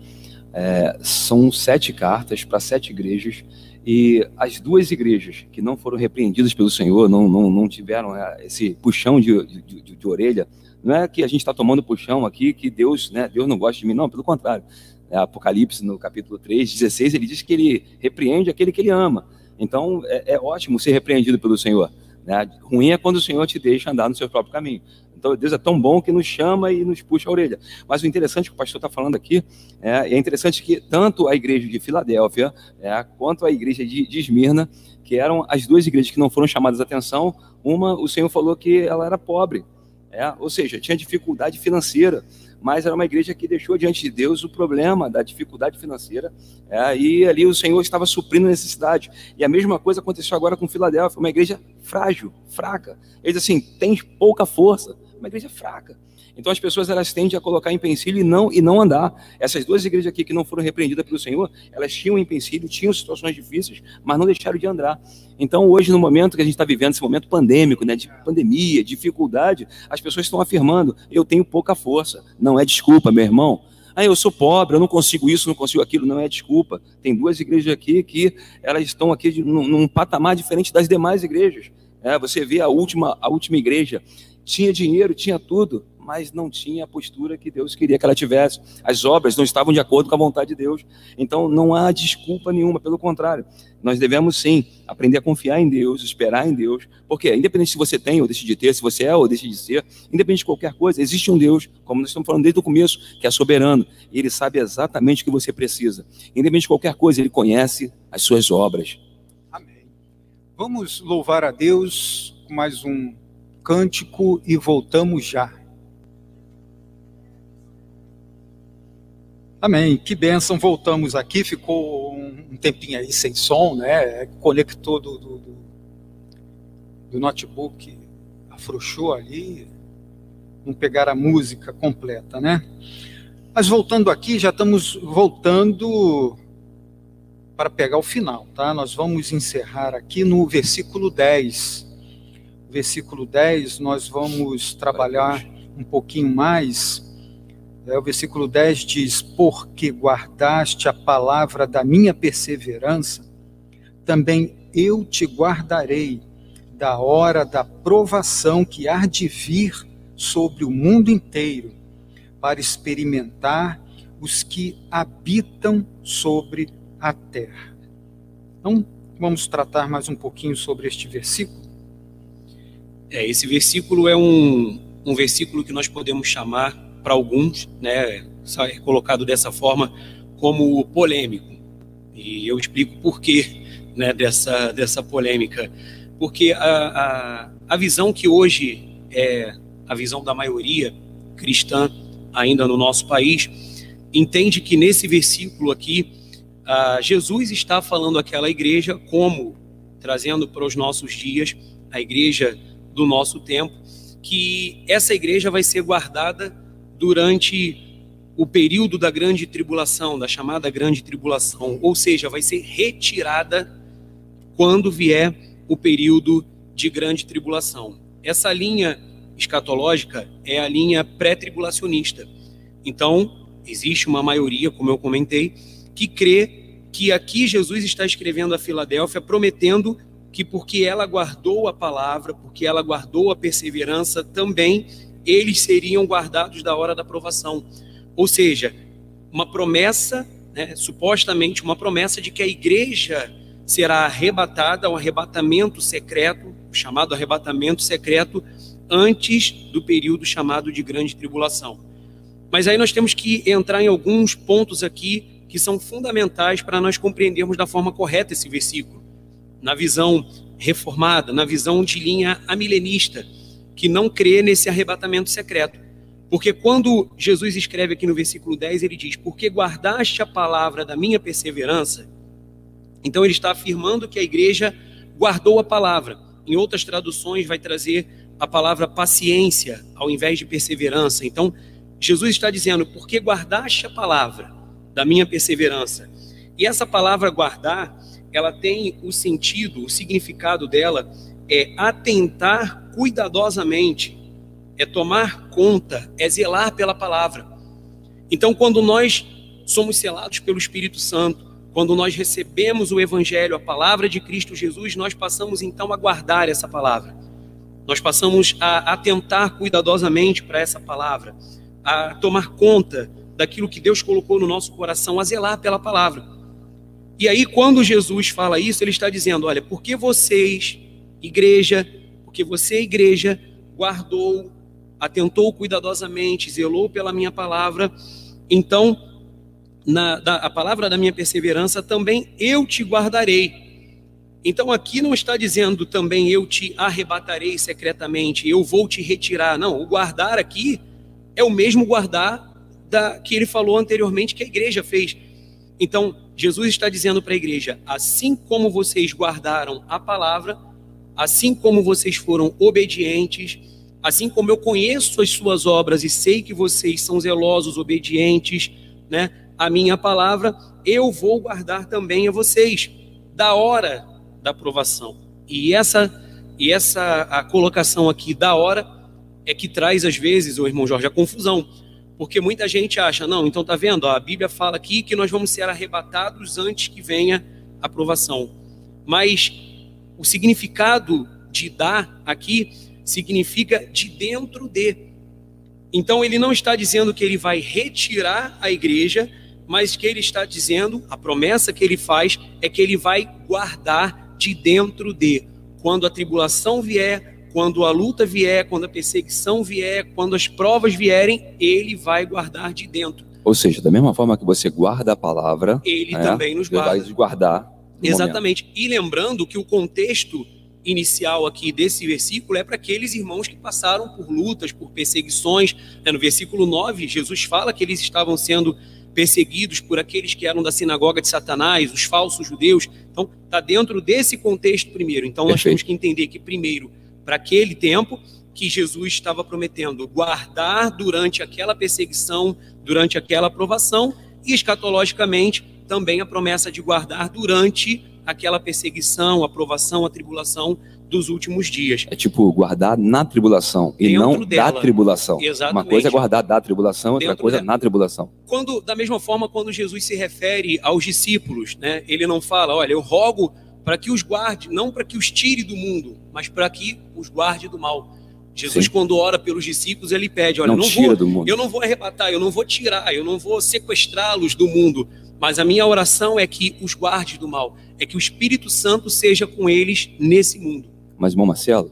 é, são sete cartas para sete igrejas e as duas igrejas que não foram repreendidas pelo Senhor, não, não, não tiveram é, esse puxão de, de, de, de orelha, não é que a gente está tomando puxão aqui, que Deus, né, Deus não gosta de mim, não, pelo contrário. É, Apocalipse, no capítulo 3, 16, ele diz que ele repreende aquele que ele ama. Então, é, é ótimo ser repreendido pelo Senhor. Né? Ruim é quando o Senhor te deixa andar no seu próprio caminho. Então, Deus é tão bom que nos chama e nos puxa a orelha. Mas o interessante que o pastor está falando aqui, é, é, interessante que tanto a igreja de Filadélfia é, quanto a igreja de, de Esmirna, que eram as duas igrejas que não foram chamadas a atenção, uma, o Senhor falou que ela era pobre. É, ou seja, tinha dificuldade financeira mas era uma igreja que deixou diante de Deus o problema da dificuldade financeira, é, e ali o Senhor estava suprindo a necessidade. E a mesma coisa aconteceu agora com Filadélfia, uma igreja frágil, fraca. Eles assim, tem pouca força, uma igreja fraca. Então as pessoas elas tendem a colocar em empecilho e não e não andar. Essas duas igrejas aqui que não foram repreendidas pelo Senhor, elas tinham empecilho, tinham situações difíceis, mas não deixaram de andar. Então hoje no momento que a gente está vivendo esse momento pandêmico, né, de pandemia, dificuldade, as pessoas estão afirmando: eu tenho pouca força. Não é desculpa, meu irmão. Ah, eu sou pobre, eu não consigo isso, não consigo aquilo, não é desculpa. Tem duas igrejas aqui que elas estão aqui num, num patamar diferente das demais igrejas. É, você vê a última, a última igreja, tinha dinheiro, tinha tudo, mas não tinha a postura que Deus queria que ela tivesse. As obras não estavam de acordo com a vontade de Deus. Então não há desculpa nenhuma, pelo contrário. Nós devemos sim aprender a confiar em Deus, esperar em Deus, porque independente se você tem ou deixe de ter, se você é ou deixe de ser, independente de qualquer coisa, existe um Deus, como nós estamos falando desde o começo, que é soberano. E ele sabe exatamente o que você precisa. Independente de qualquer coisa, ele conhece as suas obras. Amém. Vamos louvar a Deus com mais um cântico e voltamos já. Amém. Que bênção. Voltamos aqui. Ficou um tempinho aí sem som, né? Conectou do, do, do notebook, afrouxou ali. Não pegar a música completa, né? Mas voltando aqui, já estamos voltando para pegar o final, tá? Nós vamos encerrar aqui no versículo 10 versículo 10, nós vamos trabalhar um pouquinho mais. É, o versículo 10 diz: Porque guardaste a palavra da minha perseverança, também eu te guardarei da hora da provação que há de vir sobre o mundo inteiro, para experimentar os que habitam sobre a terra. Então, vamos tratar mais um pouquinho sobre este versículo. É, esse versículo é um, um versículo que nós podemos chamar, para alguns, né, é colocado dessa forma, como polêmico. E eu explico por quê né, dessa, dessa polêmica. Porque a, a, a visão que hoje é a visão da maioria cristã, ainda no nosso país, entende que nesse versículo aqui, Jesus está falando àquela igreja como, trazendo para os nossos dias, a igreja do nosso tempo, que essa igreja vai ser guardada durante o período da grande tribulação, da chamada grande tribulação, ou seja, vai ser retirada quando vier o período de grande tribulação. Essa linha escatológica é a linha pré-tribulacionista. Então, existe uma maioria, como eu comentei, que crê que aqui Jesus está escrevendo a Filadélfia, prometendo que porque ela guardou a palavra, porque ela guardou a perseverança, também eles seriam guardados da hora da provação. Ou seja, uma promessa, né, supostamente uma promessa de que a igreja será arrebatada, um arrebatamento secreto, chamado arrebatamento secreto, antes do período chamado de grande tribulação. Mas aí nós temos que entrar em alguns pontos aqui que são fundamentais para nós compreendermos da forma correta esse versículo. Na visão reformada, na visão de linha amilenista, que não crê nesse arrebatamento secreto. Porque quando Jesus escreve aqui no versículo 10, ele diz: Porque guardaste a palavra da minha perseverança. Então ele está afirmando que a igreja guardou a palavra. Em outras traduções, vai trazer a palavra paciência ao invés de perseverança. Então, Jesus está dizendo: Porque guardaste a palavra da minha perseverança. E essa palavra guardar, ela tem o sentido, o significado dela é atentar cuidadosamente, é tomar conta, é zelar pela palavra. Então, quando nós somos selados pelo Espírito Santo, quando nós recebemos o Evangelho, a palavra de Cristo Jesus, nós passamos então a guardar essa palavra. Nós passamos a atentar cuidadosamente para essa palavra, a tomar conta daquilo que Deus colocou no nosso coração, a zelar pela palavra. E aí, quando Jesus fala isso, ele está dizendo: olha, porque vocês, igreja, porque você, igreja, guardou, atentou cuidadosamente, zelou pela minha palavra, então, na da, a palavra da minha perseverança, também eu te guardarei. Então, aqui não está dizendo também eu te arrebatarei secretamente, eu vou te retirar. Não, o guardar aqui é o mesmo guardar da, que ele falou anteriormente que a igreja fez. Então, Jesus está dizendo para a igreja: assim como vocês guardaram a palavra, assim como vocês foram obedientes, assim como eu conheço as suas obras e sei que vocês são zelosos, obedientes, né, a minha palavra, eu vou guardar também a vocês da hora da aprovação. E essa e essa a colocação aqui da hora é que traz às vezes, o irmão Jorge, a confusão porque muita gente acha, não, então tá vendo, a Bíblia fala aqui que nós vamos ser arrebatados antes que venha a aprovação. Mas o significado de dar aqui significa de dentro de. Então ele não está dizendo que ele vai retirar a igreja, mas que ele está dizendo, a promessa que ele faz é que ele vai guardar de dentro de. Quando a tribulação vier, quando a luta vier, quando a perseguição vier, quando as provas vierem, ele vai guardar de dentro. Ou seja, da mesma forma que você guarda a palavra, ele né, também nos guarda. Vai guardar. Exatamente. Momento. E lembrando que o contexto inicial aqui desse versículo é para aqueles irmãos que passaram por lutas, por perseguições. Né, no versículo 9, Jesus fala que eles estavam sendo perseguidos por aqueles que eram da sinagoga de Satanás, os falsos judeus. Então, está dentro desse contexto primeiro. Então, nós temos que entender que, primeiro, para aquele tempo que Jesus estava prometendo guardar durante aquela perseguição, durante aquela aprovação, e escatologicamente também a promessa de guardar durante aquela perseguição, aprovação, a tribulação dos últimos dias. É tipo guardar na tribulação e Dentro não dela. da tribulação. Exatamente. Uma coisa é guardar da tribulação, outra Dentro coisa é na tribulação. Quando, da mesma forma, quando Jesus se refere aos discípulos, né, ele não fala, olha, eu rogo para que os guarde, não para que os tire do mundo, mas para que os guarde do mal. Jesus, Sim. quando ora pelos discípulos, ele pede: Olha, não, não vou, eu não vou arrebatar, eu não vou tirar, eu não vou sequestrá-los do mundo, mas a minha oração é que os guarde do mal, é que o Espírito Santo seja com eles nesse mundo. Mas, irmão Marcelo,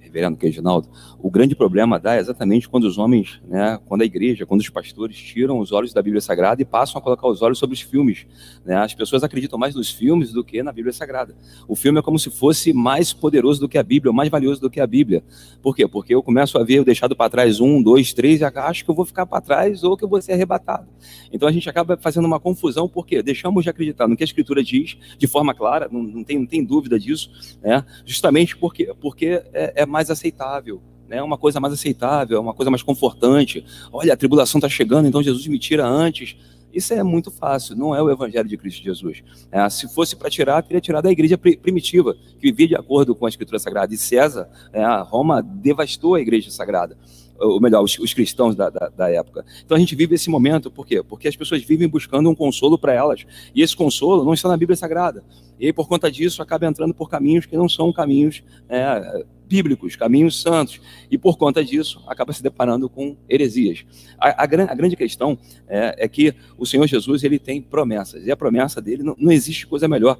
reverendo Reginaldo, o grande problema dá exatamente quando os homens, né, quando a igreja, quando os pastores tiram os olhos da Bíblia Sagrada e passam a colocar os olhos sobre os filmes. Né? As pessoas acreditam mais nos filmes do que na Bíblia Sagrada. O filme é como se fosse mais poderoso do que a Bíblia, mais valioso do que a Bíblia. Por quê? Porque eu começo a ver eu deixado para trás um, dois, três, e acho que eu vou ficar para trás ou que eu vou ser arrebatado. Então a gente acaba fazendo uma confusão, porque deixamos de acreditar no que a Escritura diz de forma clara, não, não, tem, não tem dúvida disso, né? justamente porque, porque é, é mais aceitável né, uma coisa mais aceitável, uma coisa mais confortante. Olha, a tribulação está chegando, então Jesus me tira antes. Isso é muito fácil, não é o Evangelho de Cristo Jesus. É, se fosse para tirar, teria tirado a igreja primitiva, que vivia de acordo com a Escritura Sagrada. E César, é, Roma devastou a igreja sagrada ou melhor, os, os cristãos da, da, da, época. Então a gente vive esse momento, por quê? Porque as pessoas vivem buscando um consolo para elas, e esse consolo não está na Bíblia Sagrada. E por conta disso, acaba entrando por caminhos que não são caminhos é, bíblicos, caminhos santos, e por conta disso, acaba se deparando com heresias. A, a, a grande questão é, é, que o Senhor Jesus ele tem promessas, e a promessa dele não, não existe coisa melhor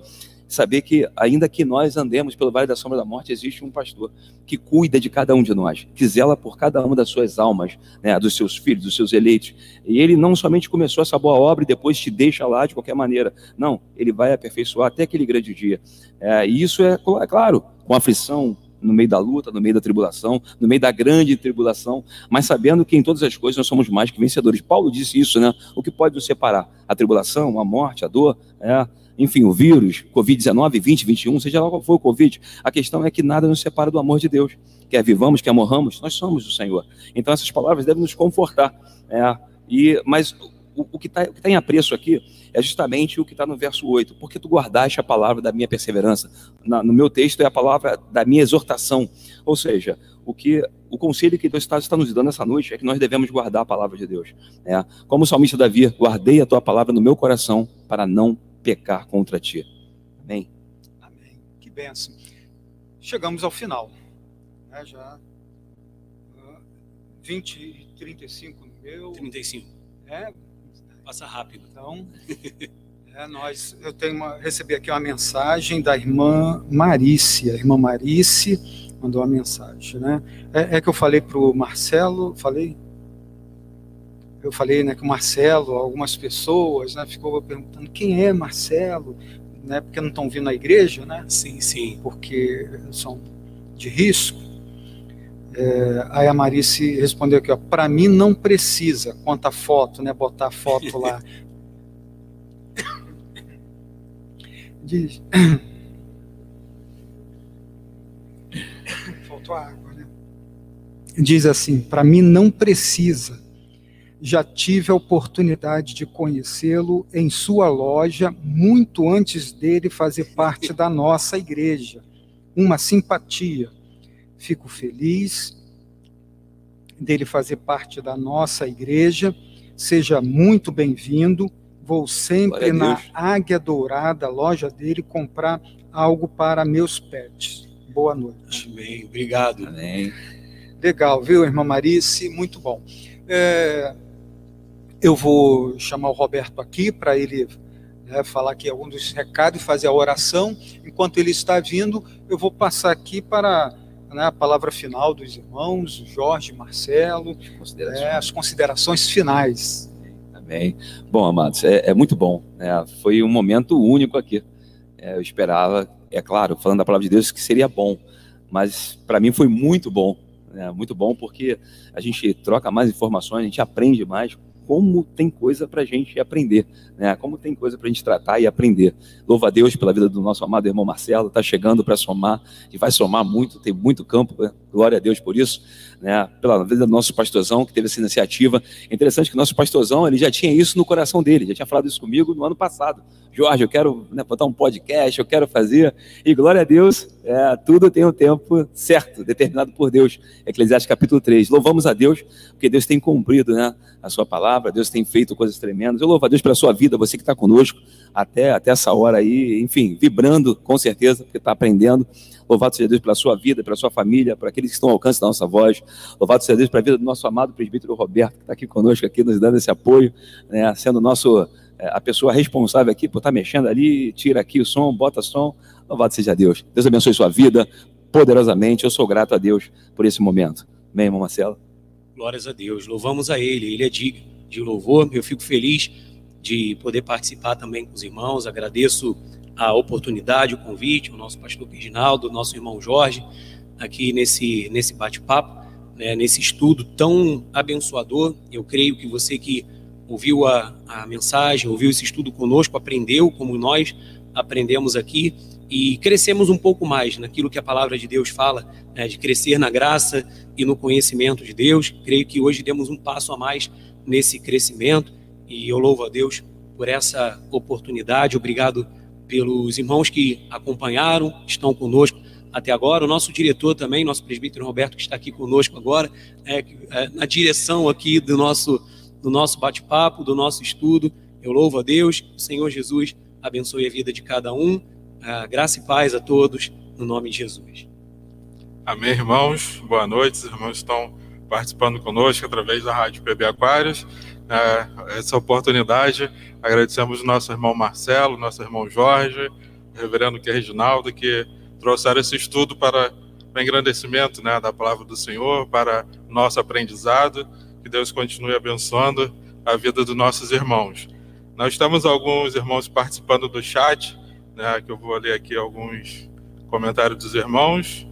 saber que, ainda que nós andemos pelo vale da sombra da morte, existe um pastor que cuida de cada um de nós, que zela por cada uma das suas almas, né, dos seus filhos, dos seus eleitos. E ele não somente começou essa boa obra e depois te deixa lá de qualquer maneira. Não, ele vai aperfeiçoar até aquele grande dia. É, e isso é, é claro, com aflição, no meio da luta, no meio da tribulação, no meio da grande tribulação, mas sabendo que em todas as coisas nós somos mais que vencedores. Paulo disse isso, né? O que pode nos separar? A tribulação, a morte, a dor, é, enfim, o vírus, Covid-19, 20, 21, seja lá qual for o Covid, a questão é que nada nos separa do amor de Deus. Quer vivamos, quer morramos, nós somos o Senhor. Então essas palavras devem nos confortar. É, e, mas o, o que está tá em apreço aqui é justamente o que está no verso 8, porque tu guardaste a palavra da minha perseverança. Na, no meu texto é a palavra da minha exortação. Ou seja, o que o conselho que Deus está, está nos dando essa noite é que nós devemos guardar a palavra de Deus. É, como o salmista Davi, guardei a tua palavra no meu coração para não pecar contra ti. Amém? Amém. Que benção. Chegamos ao final. Né, já 20 e 35 no meu. 35. É. Passa rápido. Então, é, nós, eu tenho uma, recebi aqui uma mensagem da irmã Marícia. A irmã Marice mandou uma mensagem, né? É, é que eu falei para o Marcelo, falei? Eu falei né, que o Marcelo, algumas pessoas, né, ficou perguntando quem é Marcelo, né, porque não estão vindo à igreja, né? Sim, sim. Porque são de risco. É, aí a Marice respondeu aqui, ó, para mim não precisa, quanto a foto, né, botar a foto lá. Diz. Faltou água, né? Diz assim, para mim não precisa já tive a oportunidade de conhecê-lo em sua loja muito antes dele fazer parte da nossa igreja. Uma simpatia. Fico feliz dele fazer parte da nossa igreja. Seja muito bem-vindo. Vou sempre na Águia Dourada, loja dele, comprar algo para meus pets. Boa noite. Amém. Obrigado. Amém. Legal, viu, irmã Marice? Muito bom. É, eu vou chamar o Roberto aqui para ele né, falar aqui algum dos recados e fazer a oração. Enquanto ele está vindo, eu vou passar aqui para né, a palavra final dos irmãos, Jorge, Marcelo, considerações. É, as considerações finais. Amém. Bom, amados, é, é muito bom. Né? Foi um momento único aqui. É, eu esperava, é claro, falando da palavra de Deus, que seria bom, mas para mim foi muito bom. Né? Muito bom porque a gente troca mais informações, a gente aprende mais como tem coisa para a gente aprender, né? Como tem coisa para a gente tratar e aprender. Louva a Deus pela vida do nosso amado irmão Marcelo, está chegando para somar e vai somar muito, tem muito campo. Né? Glória a Deus por isso, né? Pela vida do nosso pastorzão que teve essa iniciativa. É interessante que o nosso pastorzão ele já tinha isso no coração dele, já tinha falado isso comigo no ano passado. Jorge, eu quero né, botar um podcast, eu quero fazer. E glória a Deus, é, tudo tem um tempo certo, determinado por Deus. Eclesiastes capítulo 3. Louvamos a Deus, porque Deus tem cumprido né, a sua palavra, Deus tem feito coisas tremendas. Eu louvo a Deus pela sua vida, você que está conosco até, até essa hora aí, enfim, vibrando com certeza, porque está aprendendo. Louvado seja Deus pela sua vida, pela sua família, para aqueles que estão ao alcance da nossa voz. Louvado seja Deus pela vida do nosso amado presbítero Roberto, que está aqui conosco, aqui, nos dando esse apoio, né, sendo nosso a pessoa responsável aqui por estar tá mexendo ali, tira aqui o som, bota som. Louvado seja Deus. Deus abençoe sua vida poderosamente. Eu sou grato a Deus por esse momento. Amém, irmão Marcelo? Glórias a Deus. Louvamos a Ele. Ele é digno de louvor. Eu fico feliz de poder participar também com os irmãos. Agradeço a oportunidade, o convite, o nosso pastor Reginaldo, o nosso irmão Jorge, aqui nesse, nesse bate-papo, né, nesse estudo tão abençoador. Eu creio que você que ouviu a, a mensagem, ouviu esse estudo conosco, aprendeu como nós aprendemos aqui e crescemos um pouco mais naquilo que a palavra de Deus fala, né, de crescer na graça e no conhecimento de Deus. Creio que hoje demos um passo a mais nesse crescimento e eu louvo a Deus por essa oportunidade. Obrigado pelos irmãos que acompanharam, estão conosco até agora. O nosso diretor também, nosso presbítero Roberto, que está aqui conosco agora, é, é, na direção aqui do nosso, do nosso bate-papo, do nosso estudo. Eu louvo a Deus, o Senhor Jesus abençoe a vida de cada um. Ah, graça e paz a todos, no nome de Jesus. Amém, irmãos. Boa noite. Os irmãos estão participando conosco através da Rádio PB Aquários. É, essa oportunidade, agradecemos o nosso irmão Marcelo, nosso irmão Jorge, o reverendo que Reginaldo, que trouxeram esse estudo para o engrandecimento né, da palavra do Senhor, para nosso aprendizado. Que Deus continue abençoando a vida dos nossos irmãos. Nós temos alguns irmãos participando do chat, né, que eu vou ler aqui alguns comentários dos irmãos,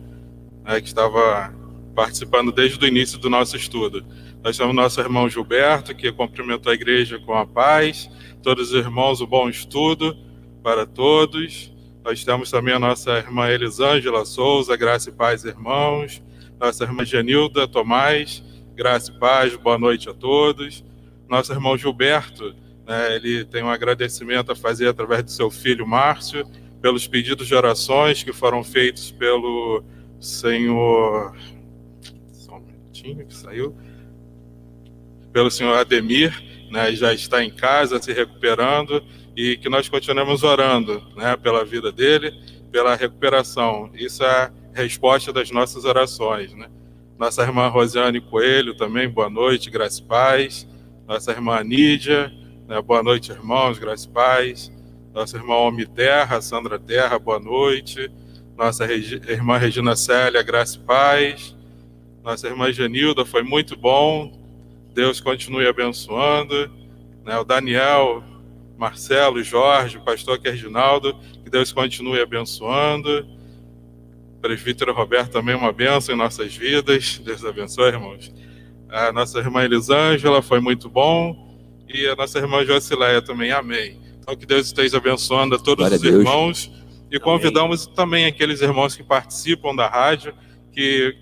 né, que estava participando desde o início do nosso estudo. Nós temos nosso irmão Gilberto, que cumprimentou a igreja com a paz, todos os irmãos, o bom estudo para todos. Nós temos também a nossa irmã Elisângela Souza, graça e paz, irmãos. Nossa irmã Genilda Tomás, graça e paz, boa noite a todos. Nosso irmão Gilberto, né, ele tem um agradecimento a fazer através do seu filho Márcio, pelos pedidos de orações que foram feitos pelo senhor. Só um minutinho que saiu. Pelo senhor Ademir, né, já está em casa, se recuperando, e que nós continuemos orando né, pela vida dele, pela recuperação. Isso é a resposta das nossas orações. Né? Nossa irmã Rosiane Coelho também, boa noite, graças e paz. Nossa irmã Nídia, né? Boa noite, irmãos, graças e paz. Nossa irmã Homem Terra, Sandra Terra, boa noite. Nossa Regi irmã Regina Célia, graça e paz. Nossa irmã Genilda, foi muito bom. Deus continue abençoando. Né? O Daniel, Marcelo, Jorge, pastor Reginaldo, que Deus continue abençoando. O presbítero Roberto também uma bênção em nossas vidas. Deus abençoe, irmãos. A nossa irmã Elisângela, foi muito bom e a nossa irmã Josileia também. Amém. Então, que Deus esteja abençoando a todos Glória os irmãos. E convidamos Amém. também aqueles irmãos que participam da rádio, que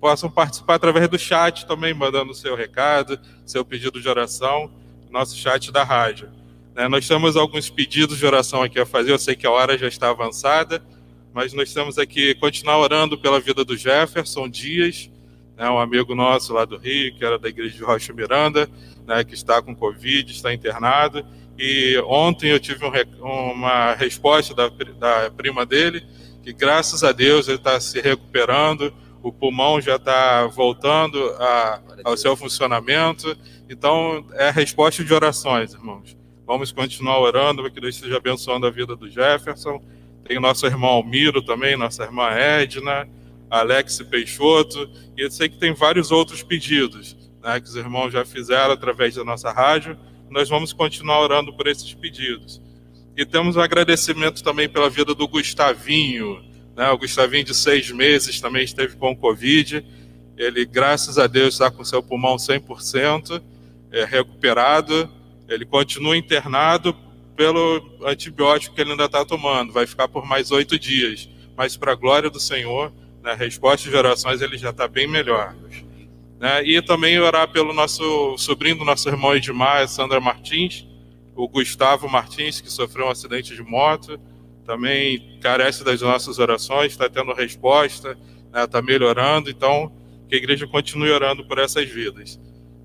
possam participar através do chat também, mandando seu recado, seu pedido de oração, nosso chat da rádio. Né, nós temos alguns pedidos de oração aqui a fazer, eu sei que a hora já está avançada, mas nós temos aqui continuar orando pela vida do Jefferson Dias, né, um amigo nosso lá do Rio, que era da igreja de Rocha Miranda, né, que está com Covid, está internado. E ontem eu tive um, uma resposta da, da prima dele, que graças a Deus ele está se recuperando, o pulmão já está voltando a, ao seu funcionamento. Então, é a resposta de orações, irmãos. Vamos continuar orando para que Deus esteja abençoando a vida do Jefferson. Tem o nosso irmão Almiro também, nossa irmã Edna, Alex Peixoto, e eu sei que tem vários outros pedidos né, que os irmãos já fizeram através da nossa rádio. Nós vamos continuar orando por esses pedidos. E temos um agradecimento também pela vida do Gustavinho. Né, o Gustavinho, de seis meses, também esteve com Covid. Ele, graças a Deus, está com seu pulmão 100% é, recuperado. Ele continua internado pelo antibiótico que ele ainda está tomando. Vai ficar por mais oito dias. Mas, para a glória do Senhor, na né, resposta de orações, ele já está bem melhor. Né? E também orar pelo nosso sobrinho do nosso irmão Edmar, Sandra Martins, o Gustavo Martins, que sofreu um acidente de moto, também carece das nossas orações, está tendo resposta, está né? melhorando, então que a igreja continue orando por essas vidas.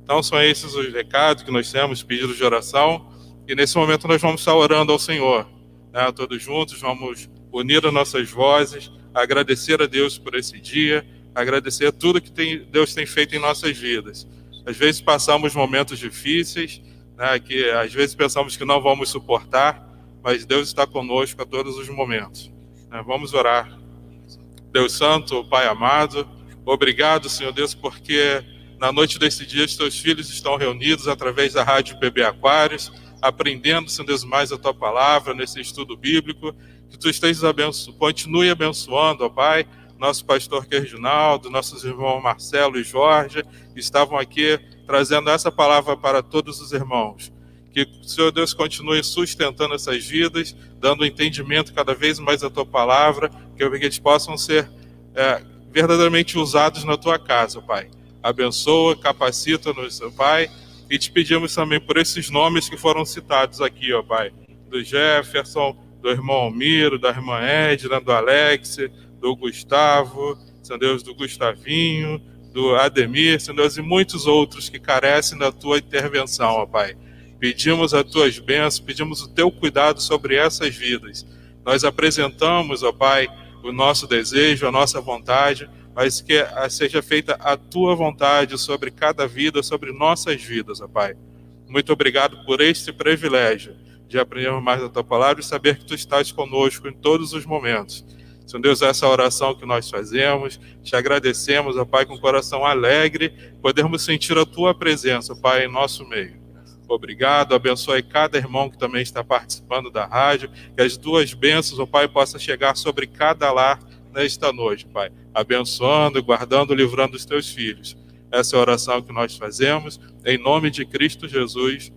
Então são esses os recados que nós temos, pedidos de oração, e nesse momento nós vamos estar orando ao Senhor, né? todos juntos, vamos unir as nossas vozes, agradecer a Deus por esse dia, agradecer tudo que tem, Deus tem feito em nossas vidas. Às vezes passamos momentos difíceis, né, que às vezes pensamos que não vamos suportar, mas Deus está conosco a todos os momentos. Né, vamos orar. Deus Santo, Pai amado, obrigado, Senhor Deus, porque na noite desse dia os teus filhos estão reunidos através da Rádio PB Aquários, aprendendo, Senhor Deus, mais a tua palavra nesse estudo bíblico. Que tu estejas abenço... continue abençoando, ó Pai, nosso pastor Reginaldo, nossos irmãos Marcelo e Jorge, estavam aqui trazendo essa palavra para todos os irmãos. Que o Senhor Deus continue sustentando essas vidas, dando entendimento cada vez mais à tua palavra, que eles possam ser é, verdadeiramente usados na tua casa, Pai. Abençoa, capacita-nos, Pai, E te pedimos também por esses nomes que foram citados aqui, ó Pai, do Jefferson, do irmão Almiro, da irmã Edna, do Alex, do Gustavo, Senhor Deus, do Gustavinho, do Ademir, Senhor Deus, e muitos outros que carecem da tua intervenção, ó Pai. Pedimos as tuas bênçãos, pedimos o teu cuidado sobre essas vidas. Nós apresentamos, ó Pai, o nosso desejo, a nossa vontade, mas que seja feita a tua vontade sobre cada vida, sobre nossas vidas, ó Pai. Muito obrigado por este privilégio de aprendermos mais a tua palavra e saber que tu estás conosco em todos os momentos. Senhor Deus, essa oração que nós fazemos, te agradecemos, ó Pai, com o coração alegre, podermos sentir a tua presença, Pai, em nosso meio. Obrigado, abençoe cada irmão que também está participando da rádio, que as duas bênçãos, ó Pai, possam chegar sobre cada lar nesta noite, Pai, abençoando, guardando, livrando os teus filhos. Essa é a oração que nós fazemos, em nome de Cristo Jesus.